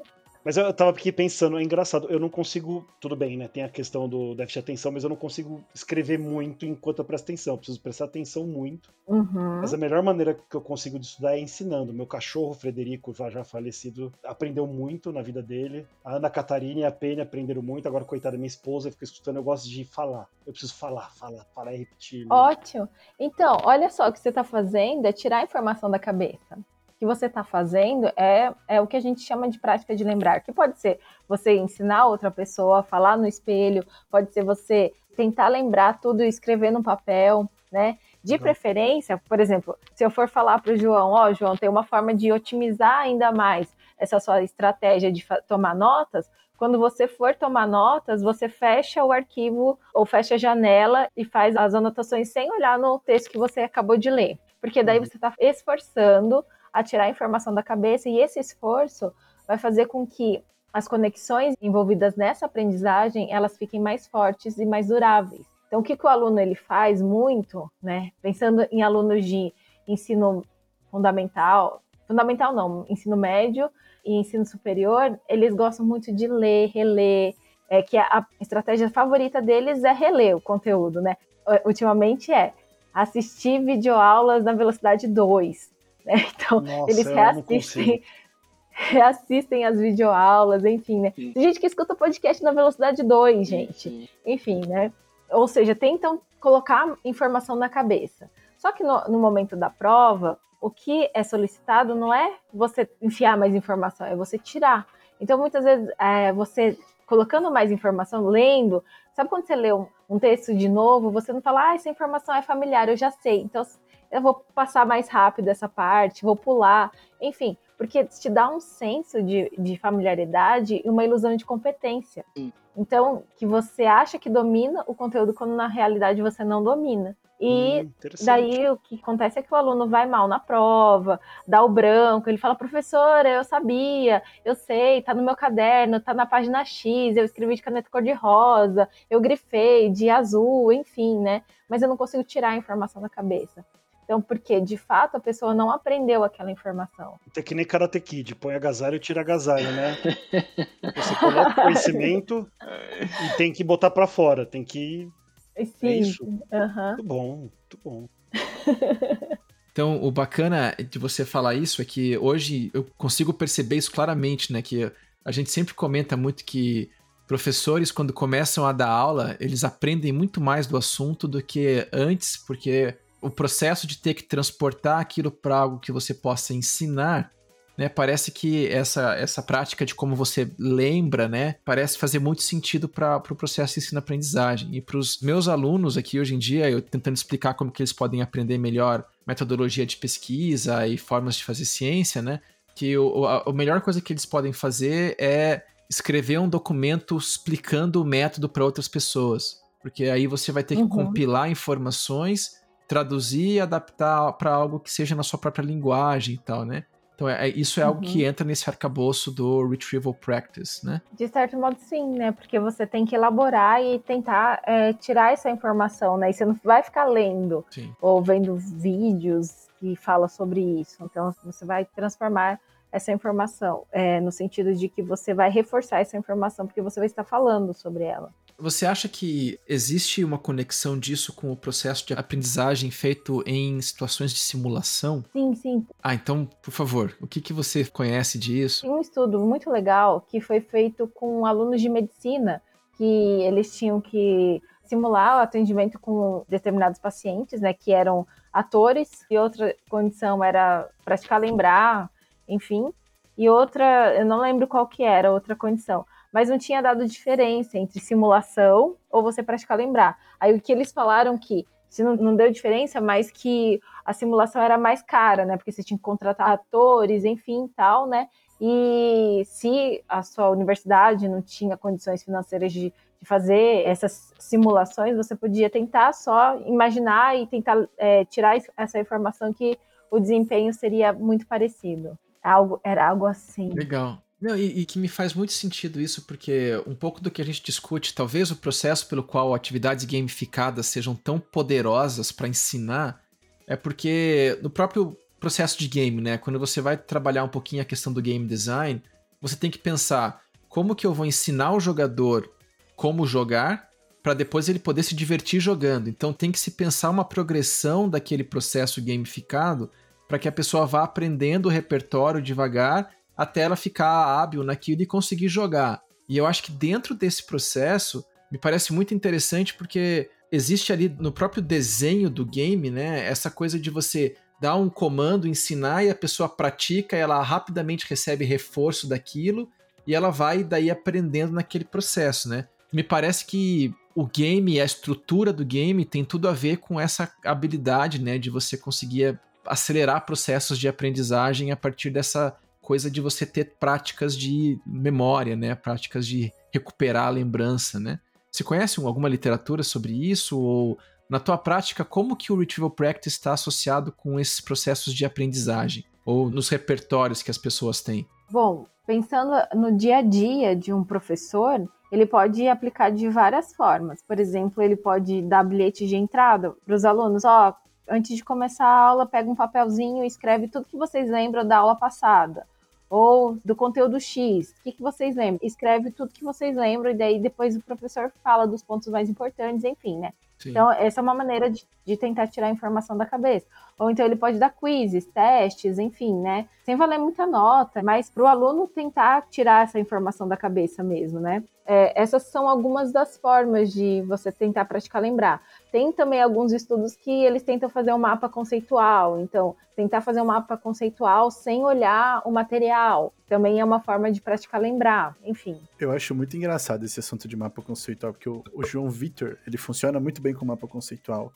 B: Mas eu tava aqui pensando, é engraçado, eu não consigo. Tudo bem, né? Tem a questão do déficit de atenção, mas eu não consigo escrever muito enquanto eu presto atenção. Eu preciso prestar atenção muito.
D: Uhum.
B: Mas a melhor maneira que eu consigo de estudar é ensinando. Meu cachorro, Frederico, já, já falecido, aprendeu muito na vida dele. A Ana Catarina e a Penha aprenderam muito. Agora, coitada, minha esposa fica escutando, eu gosto de falar. Eu preciso falar, falar, falar e repetir.
D: Ótimo. Então, olha só, o que você está fazendo é tirar a informação da cabeça que você está fazendo é, é o que a gente chama de prática de lembrar, que pode ser você ensinar outra pessoa a falar no espelho, pode ser você tentar lembrar tudo e escrever no papel, né? De preferência, por exemplo, se eu for falar para o João, ó, oh, João, tem uma forma de otimizar ainda mais essa sua estratégia de tomar notas, quando você for tomar notas, você fecha o arquivo ou fecha a janela e faz as anotações sem olhar no texto que você acabou de ler. Porque daí uhum. você está esforçando a tirar a informação da cabeça e esse esforço vai fazer com que as conexões envolvidas nessa aprendizagem elas fiquem mais fortes e mais duráveis. Então, o que, que o aluno ele faz muito, né? Pensando em alunos de ensino fundamental, fundamental não, ensino médio e ensino superior, eles gostam muito de ler, reler, é, que a, estratégia favorita deles é reler o conteúdo, né? Ultimamente é assistir videoaulas na velocidade 2, né? [LAUGHS] Então, Nossa, eles reassistem, [LAUGHS] reassistem as videoaulas, enfim, né? Tem gente que escuta podcast na velocidade 2, gente. Enfim, né? Ou seja, tentam colocar informação na cabeça. Só que no, no momento da prova, o que é solicitado não é você enfiar mais informação, é você tirar. Então, muitas vezes, é, você colocando mais informação, lendo, sabe quando você lê um, um, texto de novo, você não fala, ah, essa informação é familiar, eu já sei. Então, eu vou passar mais rápido essa parte, vou pular, enfim, porque te dá um senso de, de familiaridade e uma ilusão de competência. Sim. Então, que você acha que domina o conteúdo quando na realidade você não domina. E hum, daí o que acontece é que o aluno vai mal na prova, dá o branco, ele fala, professora, eu sabia, eu sei, tá no meu caderno, tá na página X, eu escrevi de caneta cor-de-rosa, eu grifei de azul, enfim, né? Mas eu não consigo tirar a informação da cabeça. Então, porque de fato a pessoa não aprendeu aquela informação.
B: É que nem Karate Kid, põe agasalho e tira agasalho, né? [LAUGHS] Você coloca o conhecimento e tem que botar para fora, tem que.
D: É Sim. É isso.
B: Uhum. Muito bom, muito bom. [LAUGHS]
A: Então, o bacana de você falar isso é que hoje eu consigo perceber isso claramente, né? Que a gente sempre comenta muito que professores, quando começam a dar aula, eles aprendem muito mais do assunto do que antes, porque o processo de ter que transportar aquilo para algo que você possa ensinar, né? Parece que essa, essa prática de como você lembra, né? Parece fazer muito sentido para o pro processo de ensino-aprendizagem. E para os meus alunos aqui hoje em dia, eu tentando explicar como que eles podem aprender melhor metodologia de pesquisa e formas de fazer ciência, né? Que o, a, a melhor coisa que eles podem fazer é escrever um documento explicando o método para outras pessoas. Porque aí você vai ter que uhum. compilar informações traduzir e adaptar para algo que seja na sua própria linguagem e tal, né? Então, é, isso é uhum. algo que uhum. entra nesse arcabouço do Retrieval Practice, né?
D: De certo modo, sim, né? Porque você tem que elaborar e tentar é, tirar essa informação, né? E você não vai ficar lendo sim. ou vendo vídeos que falam sobre isso. Então, você vai transformar essa informação, é, no sentido de que você vai reforçar essa informação, porque você vai estar falando sobre ela.
A: Você acha que existe uma conexão disso com o processo de aprendizagem feito em situações de simulação?
D: Sim, sim.
A: Ah, então, por favor, o que, que você conhece disso?
D: Tem um estudo muito legal que foi feito com alunos de medicina, que eles tinham que simular o atendimento com determinados pacientes, né, que eram atores, e outra condição era praticar lembrar, enfim, e outra, eu não lembro qual que era, outra condição mas não tinha dado diferença entre simulação ou você praticar lembrar. Aí o que eles falaram que se não, não, deu diferença, mas que a simulação era mais cara, né? Porque você tinha que contratar atores, enfim, tal, né? E se a sua universidade não tinha condições financeiras de, de fazer essas simulações, você podia tentar só imaginar e tentar é, tirar essa informação que o desempenho seria muito parecido. Algo, era algo assim.
A: Legal. Não, e, e, que me faz muito sentido isso, porque um pouco do que a gente discute, talvez o processo pelo qual atividades gamificadas sejam tão poderosas para ensinar, é porque no próprio processo de game, né? Quando você vai trabalhar um pouquinho a questão do game design, você tem que pensar como que eu vou ensinar o jogador como jogar para depois ele poder se divertir jogando. Então tem que se pensar uma progressão daquele processo gamificado para que a pessoa vá aprendendo o repertório devagar até ela ficar hábil naquilo e conseguir jogar. E eu acho que dentro desse processo me parece muito interessante porque existe ali no próprio desenho do game, né, essa coisa de você dar um comando, ensinar e a pessoa pratica, ela rapidamente recebe reforço daquilo e ela vai daí aprendendo naquele processo, né? Me parece que o game, a estrutura do game tem tudo a ver com essa habilidade, né, de você conseguir acelerar processos de aprendizagem a partir dessa coisa de você ter práticas de memória, né, práticas de recuperar a lembrança, né? Você conhece alguma literatura sobre isso ou na tua prática, como que o Retrieval Practice está associado com esses processos de aprendizagem? Ou nos repertórios que as pessoas têm?
D: Bom, pensando no dia a dia de um professor, ele pode aplicar de várias formas. Por exemplo, ele pode dar bilhete de entrada para os alunos. Ó, oh, antes de começar a aula, pega um papelzinho e escreve tudo que vocês lembram da aula passada. Ou do conteúdo X, o que, que vocês lembram? Escreve tudo que vocês lembram e daí depois o professor fala dos pontos mais importantes, enfim, né? Sim. Então, essa é uma maneira de, de, tentar tirar a informação da cabeça. Ou então ele pode dar quizzes, testes, enfim, né? Sem valer muita nota, mas para o aluno tentar tirar essa informação da cabeça mesmo, né? É, essas são algumas das formas de você tentar praticar lembrar. Tem também alguns estudos que eles tentam fazer um mapa conceitual, então tentar fazer um mapa conceitual sem olhar o material também é uma forma de praticar lembrar, enfim.
C: Eu acho muito engraçado esse assunto de mapa conceitual, porque o, o João Vitor, ele funciona muito bem com mapa conceitual.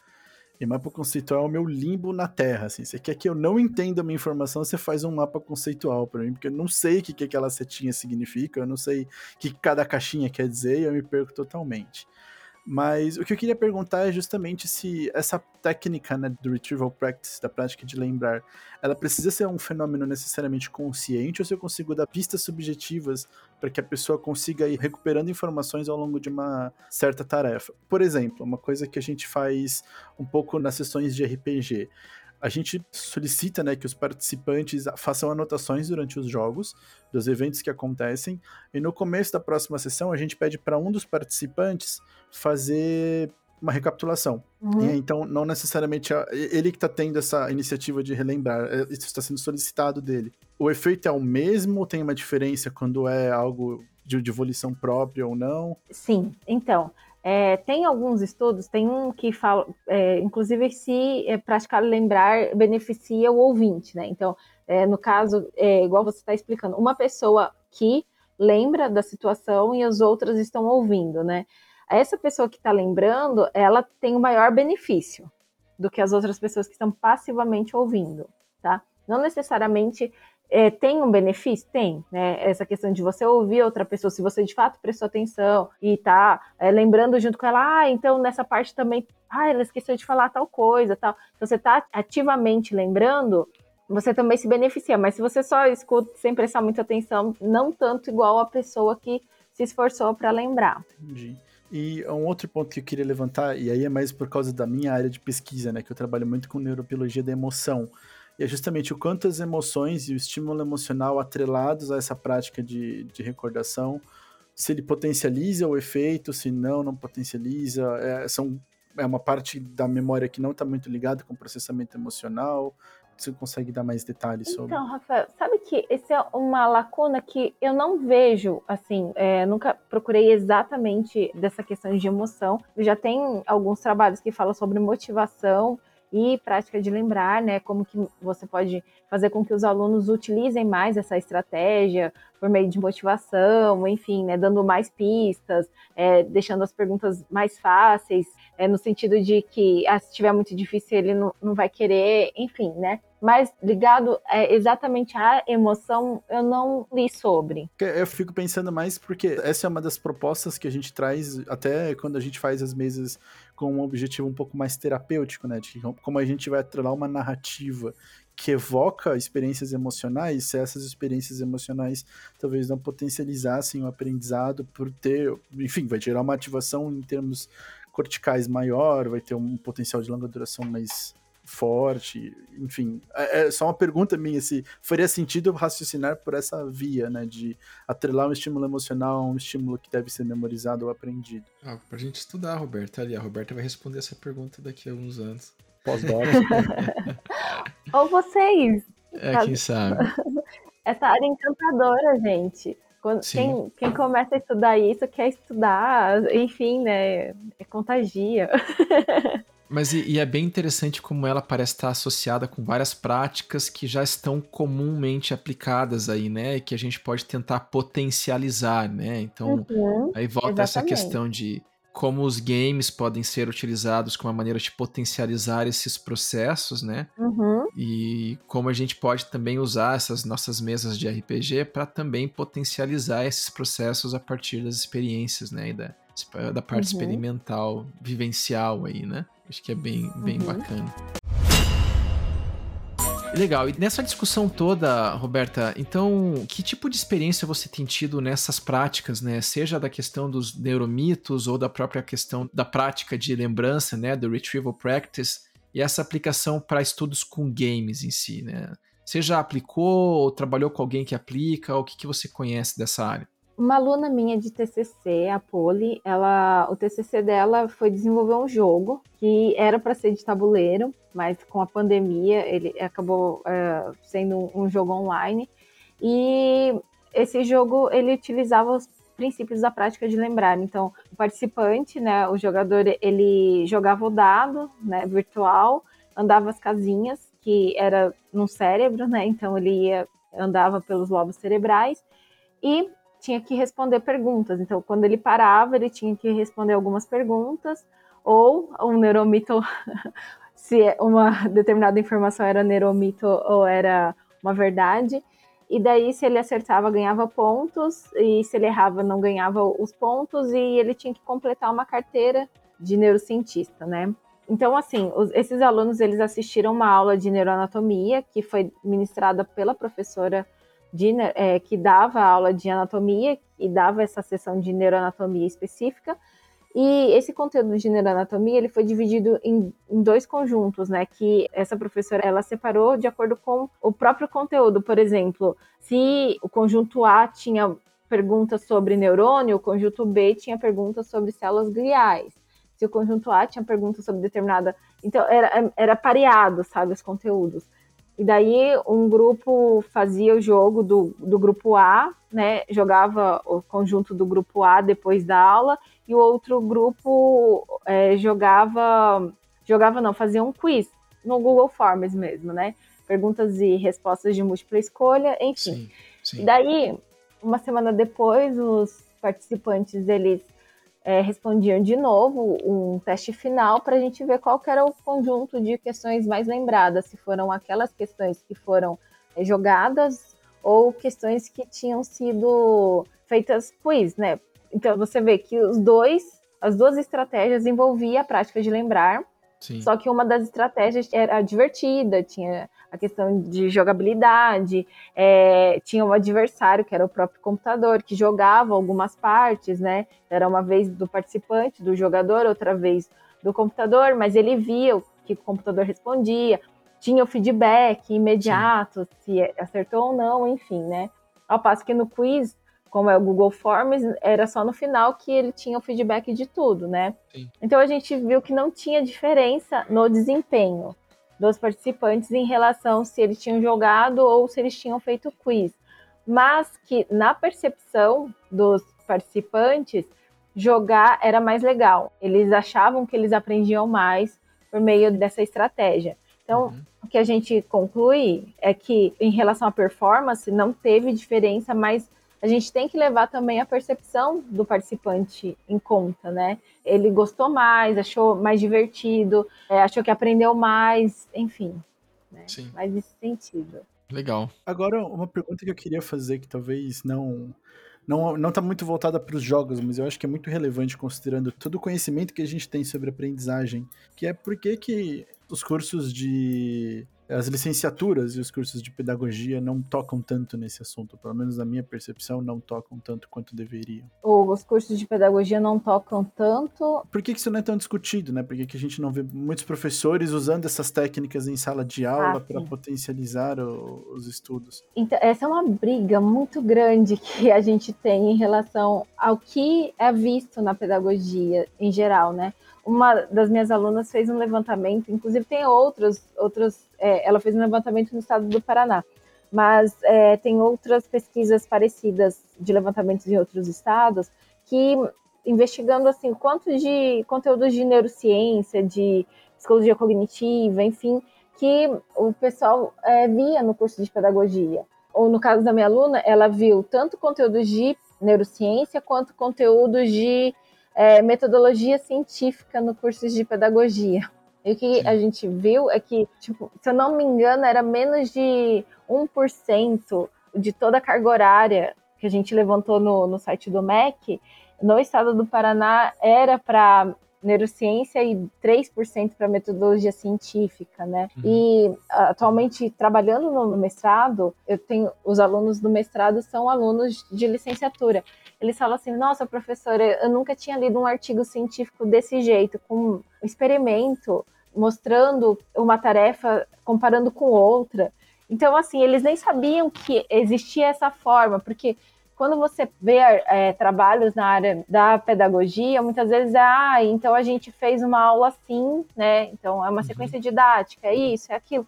C: E mapa conceitual é o meu limbo na Terra, assim. Você quer que eu não entenda uma informação, você faz um mapa conceitual para mim, porque eu não sei o que, que aquela setinha significa, eu não sei o que cada caixinha quer dizer e eu me perco totalmente. Mas o que eu queria perguntar é justamente se essa técnica né, do retrieval practice, da prática de lembrar, ela precisa ser um fenômeno necessariamente consciente ou se eu consigo dar pistas subjetivas para que a pessoa consiga ir recuperando informações ao longo de uma certa tarefa. Por exemplo, uma coisa que a gente faz um pouco nas sessões de RPG a gente solicita né, que os participantes façam anotações durante os jogos, dos eventos que acontecem, e no começo da próxima sessão a gente pede para um dos participantes fazer uma recapitulação. Uhum. E, então, não necessariamente ele que está tendo essa iniciativa de relembrar, é, isso está sendo solicitado dele. O efeito é o mesmo? Tem uma diferença quando é algo de, de volição própria ou não?
D: Sim, então. É, tem alguns estudos, tem um que fala, é, inclusive, se é, praticar lembrar beneficia o ouvinte, né? Então, é, no caso, é, igual você está explicando, uma pessoa que lembra da situação e as outras estão ouvindo, né? Essa pessoa que está lembrando, ela tem o um maior benefício do que as outras pessoas que estão passivamente ouvindo, tá? Não necessariamente é, tem um benefício? Tem, né? Essa questão de você ouvir outra pessoa, se você de fato prestou atenção e tá é, lembrando junto com ela, ah, então nessa parte também, ah, ela esqueceu de falar tal coisa, tal. Então, você tá ativamente lembrando, você também se beneficia, mas se você só escuta sem prestar muita atenção, não tanto igual a pessoa que se esforçou para lembrar.
C: Entendi. E um outro ponto que eu queria levantar, e aí é mais por causa da minha área de pesquisa, né, que eu trabalho muito com neurobiologia da emoção. É justamente o quanto as emoções e o estímulo emocional atrelados a essa prática de, de recordação, se ele potencializa o efeito, se não, não potencializa. É, são, é uma parte da memória que não está muito ligada com o processamento emocional. Você consegue dar mais detalhes sobre?
D: Então, Rafael, sabe que essa é uma lacuna que eu não vejo, assim, é, nunca procurei exatamente dessa questão de emoção. Já tem alguns trabalhos que falam sobre motivação e prática de lembrar, né? Como que você pode fazer com que os alunos utilizem mais essa estratégia por meio de motivação, enfim, né? Dando mais pistas, é, deixando as perguntas mais fáceis, é, no sentido de que ah, se estiver muito difícil ele não, não vai querer, enfim, né? Mas ligado é, exatamente à emoção, eu não li sobre.
C: Eu fico pensando mais porque essa é uma das propostas que a gente traz até quando a gente faz as mesas com um objetivo um pouco mais terapêutico, né? De como a gente vai atrelar uma narrativa que evoca experiências emocionais, se essas experiências emocionais talvez não potencializassem o aprendizado por ter, enfim, vai gerar uma ativação em termos corticais maior, vai ter um potencial de longa duração mais forte, enfim, é, é, só uma pergunta minha se faria sentido raciocinar por essa via, né, de atrelar um estímulo emocional a um estímulo que deve ser memorizado ou aprendido.
A: Ah, pra gente estudar, Roberta, ali, a Roberta vai responder essa pergunta daqui a alguns anos.
C: Pós-doc. [LAUGHS]
D: ou vocês.
A: É, quem sabe. [LAUGHS]
D: Essa área encantadora, gente. Quando, quem, quem, começa a estudar isso quer estudar, enfim, né? É contagia. [LAUGHS]
A: Mas e, e, é bem interessante como ela parece estar associada com várias práticas que já estão comumente aplicadas aí, né? E que a gente pode tentar potencializar, né? Então, uhum, aí volta exatamente. essa questão de como os games podem ser utilizados como uma maneira de potencializar esses processos, né?
D: Uhum.
A: E como a gente pode também usar essas nossas mesas de RPG para também potencializar esses processos a partir das experiências, né? E da, da parte uhum. experimental, vivencial aí, né? Acho que é bem, bem uhum. bacana. Legal. E nessa discussão toda, Roberta, então, que tipo de experiência você tem tido nessas práticas, né? Seja da questão dos neuromitos ou da própria questão da prática de lembrança, né? Do retrieval practice e essa aplicação para estudos com games em si, né? Você já aplicou ou trabalhou com alguém que aplica? Ou o que, que você conhece dessa área?
D: Uma aluna minha de TCC, a Poli, ela, o TCC dela foi desenvolver um jogo que era para ser de tabuleiro, mas com a pandemia ele acabou uh, sendo um jogo online. E esse jogo ele utilizava os princípios da prática de lembrar. Então, o participante, né, o jogador, ele jogava o dado, né, virtual, andava as casinhas que era no cérebro, né? Então ele ia andava pelos lobos cerebrais e tinha que responder perguntas. Então, quando ele parava, ele tinha que responder algumas perguntas, ou um neuromito, [LAUGHS] se uma determinada informação era neuromito ou era uma verdade. E daí, se ele acertava, ganhava pontos, e se ele errava, não ganhava os pontos, e ele tinha que completar uma carteira de neurocientista, né? Então, assim, os, esses alunos, eles assistiram uma aula de neuroanatomia, que foi ministrada pela professora de, é, que dava aula de anatomia e dava essa sessão de neuroanatomia específica. E esse conteúdo de neuroanatomia ele foi dividido em, em, dois conjuntos, né? Que essa professora ela separou de acordo com o próprio conteúdo. Por exemplo, se o conjunto A tinha perguntas sobre neurônio, o conjunto B tinha perguntas sobre células gliais. Se o conjunto A tinha perguntas sobre determinada. Então, era, era pareado, sabe, os conteúdos. E daí um grupo fazia o jogo do, do grupo A, né? Jogava o conjunto do grupo A depois da aula, e o outro grupo é, jogava. Jogava não, fazia um quiz no Google Forms mesmo, né? Perguntas e respostas de múltipla escolha, enfim. Sim, sim. E daí, uma semana depois, os participantes eles é, respondiam de novo um teste final para a gente ver qual era o conjunto de questões mais lembradas, se foram aquelas questões que foram é, jogadas ou questões que tinham sido feitas quiz, né? Então você vê que os dois, as duas estratégias envolvia a prática de lembrar, Sim. só que uma das estratégias era divertida, tinha a questão de jogabilidade, é, tinha um adversário, que era o próprio computador, que jogava algumas partes, né? Era uma vez do participante, do jogador, outra vez do computador, mas ele via o que o computador respondia, tinha o feedback imediato, Sim. se acertou ou não, enfim, né? Ao passo que no quiz, como é o Google Forms, era só no final que ele tinha o feedback de tudo, né? Sim. Então a gente viu que não tinha diferença no desempenho dos participantes em relação se eles tinham jogado ou se eles tinham feito quiz, mas que na percepção dos participantes jogar era mais legal. Eles achavam que eles aprendiam mais por meio dessa estratégia. Então, uhum. o que a gente conclui é que em relação à performance não teve diferença, mas a gente tem que levar também a percepção do participante em conta, né? Ele gostou mais, achou mais divertido, é, achou que aprendeu mais, enfim. Né? Sim. Mais nesse sentido.
A: Legal.
C: Agora, uma pergunta que eu queria fazer, que talvez não não, não tá muito voltada para os jogos, mas eu acho que é muito relevante considerando todo o conhecimento que a gente tem sobre aprendizagem, que é por que que os cursos de as licenciaturas e os cursos de pedagogia não tocam tanto nesse assunto, pelo menos na minha percepção, não tocam tanto quanto deveriam.
D: Os cursos de pedagogia não tocam tanto.
C: Por que, isso não é tão discutido, né? Por que, que a gente não vê muitos professores usando essas técnicas em sala de aula ah, para potencializar o, os estudos?
D: Então, essa é uma briga muito grande que a gente tem em relação ao que é visto na pedagogia em geral, né? Uma das minhas alunas fez um levantamento, inclusive tem outros, outros, é, ela fez um levantamento no estado do Paraná, mas é, tem outras pesquisas parecidas de levantamentos em outros estados que investigando assim quanto de conteúdos de neurociência, de psicologia cognitiva, enfim, que o pessoal é, via no curso de pedagogia. Ou no caso da minha aluna, ela viu tanto conteúdos de neurociência quanto conteúdos de é, metodologia científica no curso de pedagogia. E o que Sim. a gente viu é que, tipo, se eu não me engano, era menos de 1% de toda a carga horária que a gente levantou no, no site do MEC, no estado do Paraná, era para neurociência e 3% para metodologia científica, né? Uhum. E atualmente trabalhando no mestrado, eu tenho os alunos do mestrado são alunos de licenciatura. Eles falam assim: "Nossa, professora, eu nunca tinha lido um artigo científico desse jeito, com um experimento mostrando uma tarefa comparando com outra". Então, assim, eles nem sabiam que existia essa forma, porque quando você vê é, trabalhos na área da pedagogia, muitas vezes é, ah, então a gente fez uma aula assim, né? Então é uma uhum. sequência didática, é isso, é aquilo.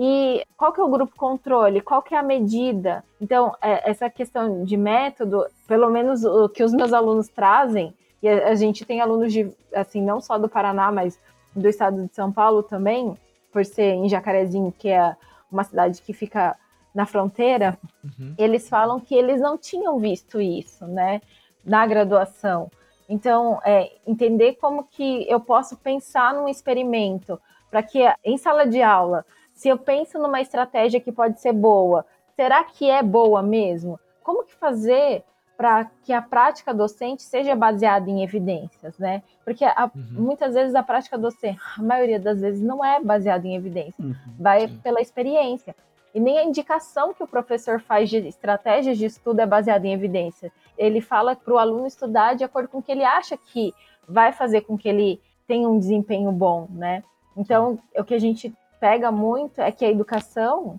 D: E qual que é o grupo controle? Qual que é a medida? Então, é, essa questão de método, pelo menos o que os meus alunos trazem, e a, a gente tem alunos de, assim, não só do Paraná, mas do estado de São Paulo também, por ser em Jacarezinho, que é uma cidade que fica na fronteira, uhum. eles falam que eles não tinham visto isso, né, na graduação. Então, é, entender como que eu posso pensar num experimento para que em sala de aula, se eu penso numa estratégia que pode ser boa, será que é boa mesmo? Como que fazer para que a prática docente seja baseada em evidências, né? Porque a, uhum. muitas vezes a prática docente, a maioria das vezes, não é baseada em evidências, uhum. vai Sim. pela experiência. E nem a indicação que o professor faz de estratégias de estudo é baseada em evidência. Ele fala para o aluno estudar de acordo com o que ele acha que vai fazer com que ele tenha um desempenho bom, né? Então, o que a gente pega muito é que a educação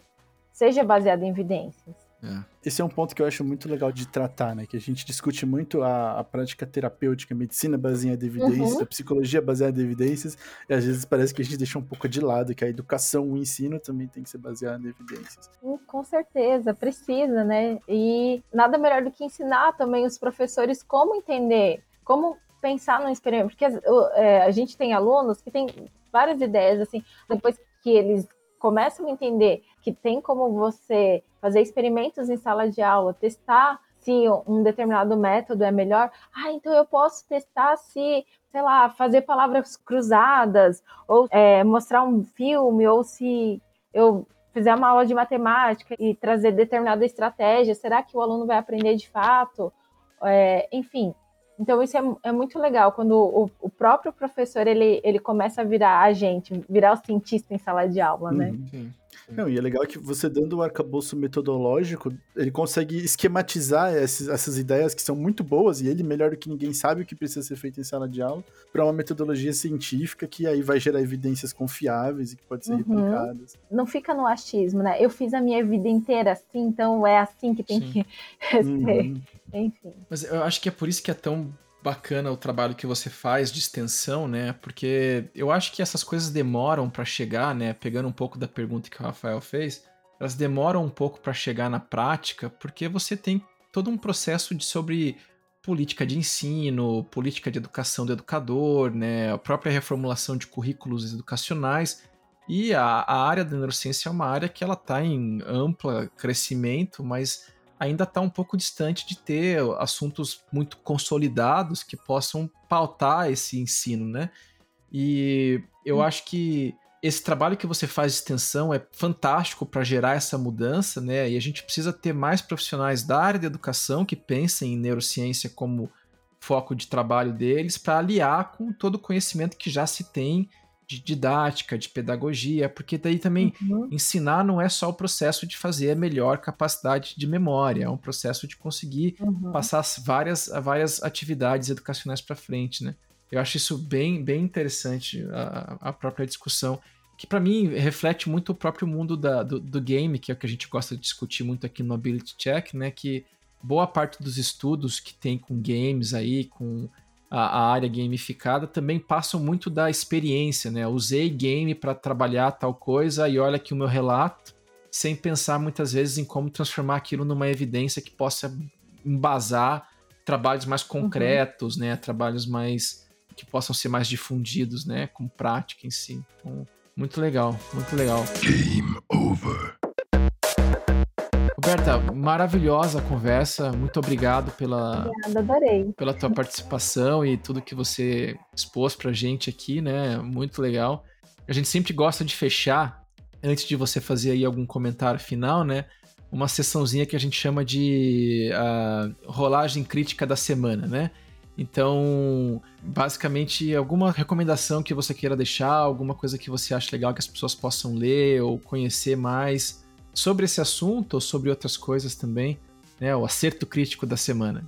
D: seja baseada em evidências.
C: É. Esse é um ponto que eu acho muito legal de tratar, né? Que a gente discute muito a, a prática terapêutica, a medicina baseada em evidências, uhum. a psicologia baseada em evidências, e às vezes parece que a gente deixa um pouco de lado, que a educação, o ensino também tem que ser baseado em evidências.
D: Com certeza, precisa, né? E nada melhor do que ensinar também os professores como entender, como pensar no experimento, porque é, a gente tem alunos que têm várias ideias, assim, depois que eles começam a entender que tem como você fazer experimentos em sala de aula, testar se um determinado método é melhor. Ah, então eu posso testar se, sei lá, fazer palavras cruzadas, ou é, mostrar um filme, ou se eu fizer uma aula de matemática e trazer determinada estratégia, será que o aluno vai aprender de fato? É, enfim, então isso é, é muito legal quando o, o, próprio professor ele, ele começa a virar agente, virar o cientista em sala de aula, né?
C: Uhum. Sim. Não, e é legal que você dando o arcabouço metodológico, ele consegue esquematizar esses, essas ideias que são muito boas, e ele, melhor do que ninguém, sabe o que precisa ser feito em sala de aula, para uma metodologia científica que aí vai gerar evidências confiáveis e que pode ser uhum. replicadas.
D: Não fica no achismo, né? Eu fiz a minha vida inteira assim, então é assim que tem Sim. que [LAUGHS] ser. Uhum. Enfim.
A: Mas eu acho que é por isso que é tão bacana o trabalho que você faz de extensão, né? Porque eu acho que essas coisas demoram para chegar, né? Pegando um pouco da pergunta que o Rafael fez, elas demoram um pouco para chegar na prática, porque você tem todo um processo de sobre política de ensino, política de educação do educador, né? A própria reformulação de currículos educacionais. E a, a área da neurociência é uma área que ela está em ampla crescimento, mas ainda está um pouco distante de ter assuntos muito consolidados que possam pautar esse ensino, né? E eu hum. acho que esse trabalho que você faz de extensão é fantástico para gerar essa mudança, né? E a gente precisa ter mais profissionais da área de educação que pensem em neurociência como foco de trabalho deles para aliar com todo o conhecimento que já se tem de didática, de pedagogia, porque daí também uhum. ensinar não é só o processo de fazer a melhor capacidade de memória, é um processo de conseguir uhum. passar várias, várias atividades educacionais para frente, né? Eu acho isso bem, bem interessante, a, a própria discussão, que para mim reflete muito o próprio mundo da, do, do, game, que é o que a gente gosta de discutir muito aqui no Ability Check, né? Que boa parte dos estudos que tem com games aí, com a, a área gamificada, também passam muito da experiência, né? Usei game para trabalhar tal coisa e olha aqui o meu relato, sem pensar muitas vezes em como transformar aquilo numa evidência que possa embasar trabalhos mais uhum. concretos, uhum. né? Trabalhos mais que possam ser mais difundidos, né? Com prática em si. Então, muito legal, muito legal. Game over. Roberta, maravilhosa a conversa. Muito obrigado pela,
D: Obrigada, adorei.
A: pela tua participação e tudo que você expôs pra gente aqui, né? Muito legal. A gente sempre gosta de fechar, antes de você fazer aí algum comentário final, né? Uma sessãozinha que a gente chama de uh, rolagem crítica da semana, né? Então, basicamente, alguma recomendação que você queira deixar, alguma coisa que você acha legal que as pessoas possam ler ou conhecer mais sobre esse assunto ou sobre outras coisas também, né? O acerto crítico da semana.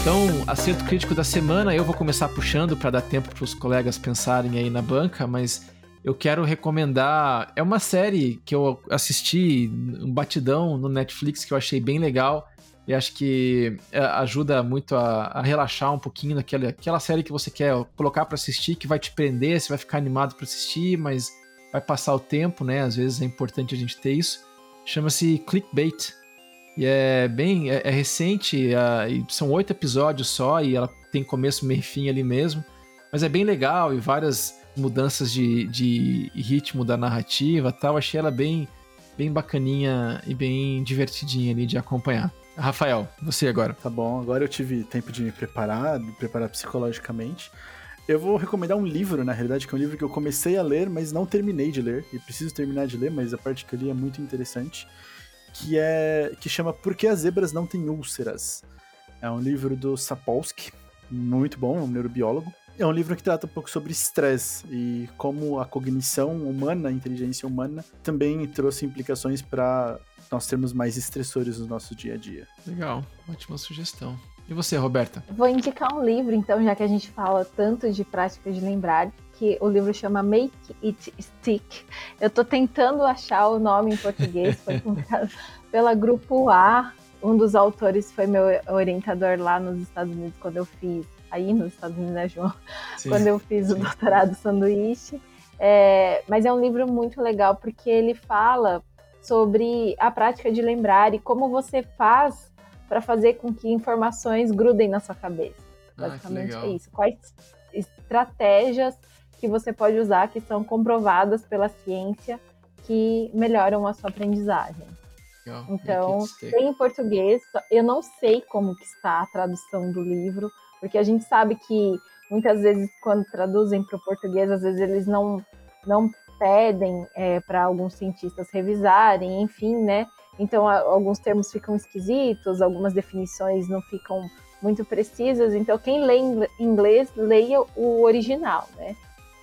A: Então, acerto crítico da semana, eu vou começar puxando para dar tempo para os colegas pensarem aí na banca, mas eu quero recomendar. É uma série que eu assisti, um batidão no Netflix que eu achei bem legal. E acho que é, ajuda muito a, a relaxar um pouquinho naquela aquela série que você quer colocar para assistir, que vai te prender, você vai ficar animado para assistir, mas vai passar o tempo, né? Às vezes é importante a gente ter isso. Chama-se Clickbait. E é bem. É, é recente, uh, são oito episódios só, e ela tem começo, meio e fim ali mesmo. Mas é bem legal e várias mudanças de, de ritmo da narrativa tal. Achei ela bem, bem bacaninha e bem divertidinha ali de acompanhar. Rafael, você agora.
C: Tá bom, agora eu tive tempo de me preparar, me preparar psicologicamente. Eu vou recomendar um livro, na realidade, que é um livro que eu comecei a ler, mas não terminei de ler. E preciso terminar de ler, mas a parte que eu li é muito interessante. Que é. que chama Por que as zebras não têm úlceras? É um livro do Sapolsky, muito bom, é um neurobiólogo. É um livro que trata um pouco sobre estresse e como a cognição humana, a inteligência humana, também trouxe implicações para nós termos mais estressores no nosso dia a dia.
A: Legal, ótima sugestão. E você, Roberta?
D: Vou indicar um livro, então, já que a gente fala tanto de prática de lembrar, que o livro chama Make It Stick. Eu estou tentando achar o nome em português, foi [LAUGHS] publicado pela Grupo A. Um dos autores foi meu orientador lá nos Estados Unidos quando eu fiz, aí nos Estados Unidos, né, João? Sim, quando eu fiz sim. o doutorado sanduíche. É, mas é um livro muito legal porque ele fala sobre a prática de lembrar e como você faz para fazer com que informações grudem na sua cabeça.
A: Ah, Basicamente
D: ah, é isso. Quais estratégias que você pode usar que são comprovadas pela ciência que melhoram a sua aprendizagem. Legal. Então, tem em português, eu não sei como que está a tradução do livro, porque a gente sabe que muitas vezes quando traduzem para o português, às vezes eles não, não pedem é, para alguns cientistas revisarem, enfim, né? Então, alguns termos ficam esquisitos, algumas definições não ficam muito precisas. Então, quem lê inglês, leia o original, né?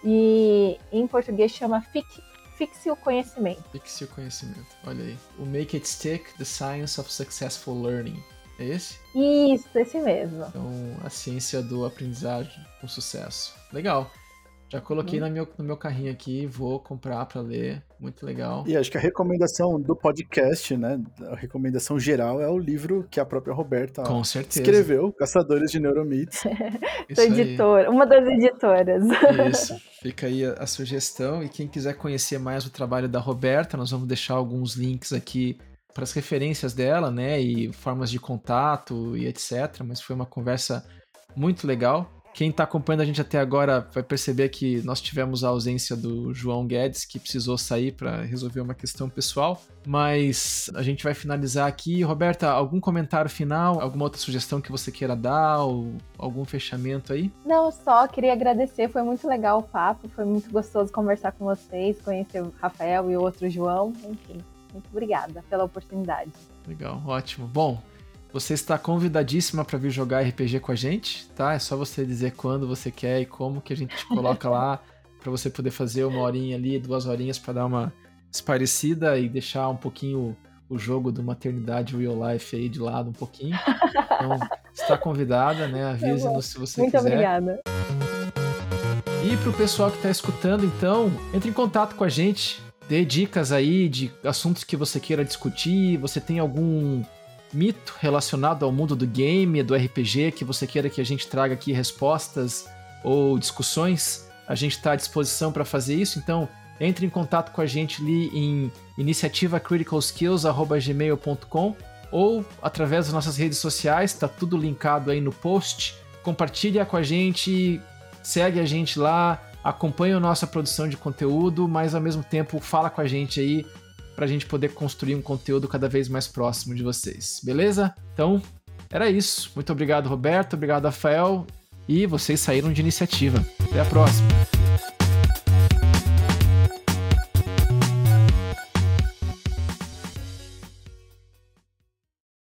D: E em português chama Fixe, Fixe o Conhecimento.
A: Fixe o Conhecimento, olha aí. O Make It Stick, The Science of Successful Learning. É esse?
D: Isso, esse mesmo.
A: Então, a ciência do aprendizagem com sucesso. Legal. Já coloquei hum. no, meu, no meu carrinho aqui, vou comprar para ler. Muito legal.
C: E acho que a recomendação do podcast, né? A recomendação geral é o livro que a própria Roberta
A: Com certeza.
C: escreveu, Caçadores de Neuromitos. [LAUGHS]
D: Sou editora, uma das editoras.
A: Isso. Fica aí a, a sugestão. E quem quiser conhecer mais o trabalho da Roberta, nós vamos deixar alguns links aqui para as referências dela, né? E formas de contato e etc. Mas foi uma conversa muito legal. Quem está acompanhando a gente até agora vai perceber que nós tivemos a ausência do João Guedes, que precisou sair para resolver uma questão pessoal. Mas a gente vai finalizar aqui. Roberta, algum comentário final? Alguma outra sugestão que você queira dar? Ou algum fechamento aí?
D: Não, só queria agradecer. Foi muito legal o papo. Foi muito gostoso conversar com vocês, conhecer o Rafael e o outro João. Enfim, muito obrigada pela oportunidade.
A: Legal, ótimo. Bom, você está convidadíssima para vir jogar RPG com a gente, tá? É só você dizer quando você quer e como que a gente te coloca lá [LAUGHS] para você poder fazer uma horinha ali, duas horinhas para dar uma esparecida e deixar um pouquinho o jogo do Maternidade Real Life aí de lado um pouquinho. Então, está convidada, né? Avise-nos se você
D: Muito
A: quiser.
D: Muito obrigada.
A: E para o pessoal que está escutando, então, entre em contato com a gente, dê dicas aí de assuntos que você queira discutir, você tem algum mito relacionado ao mundo do game, do RPG, que você queira que a gente traga aqui respostas ou discussões, a gente está à disposição para fazer isso. Então, entre em contato com a gente ali em iniciativacriticalskills.gmail.com ou através das nossas redes sociais, está tudo linkado aí no post. Compartilha com a gente, segue a gente lá, acompanha a nossa produção de conteúdo, mas ao mesmo tempo fala com a gente aí para a gente poder construir um conteúdo cada vez mais próximo de vocês, beleza? Então, era isso. Muito obrigado, Roberto, obrigado, Rafael, e vocês saíram de iniciativa. Até a próxima!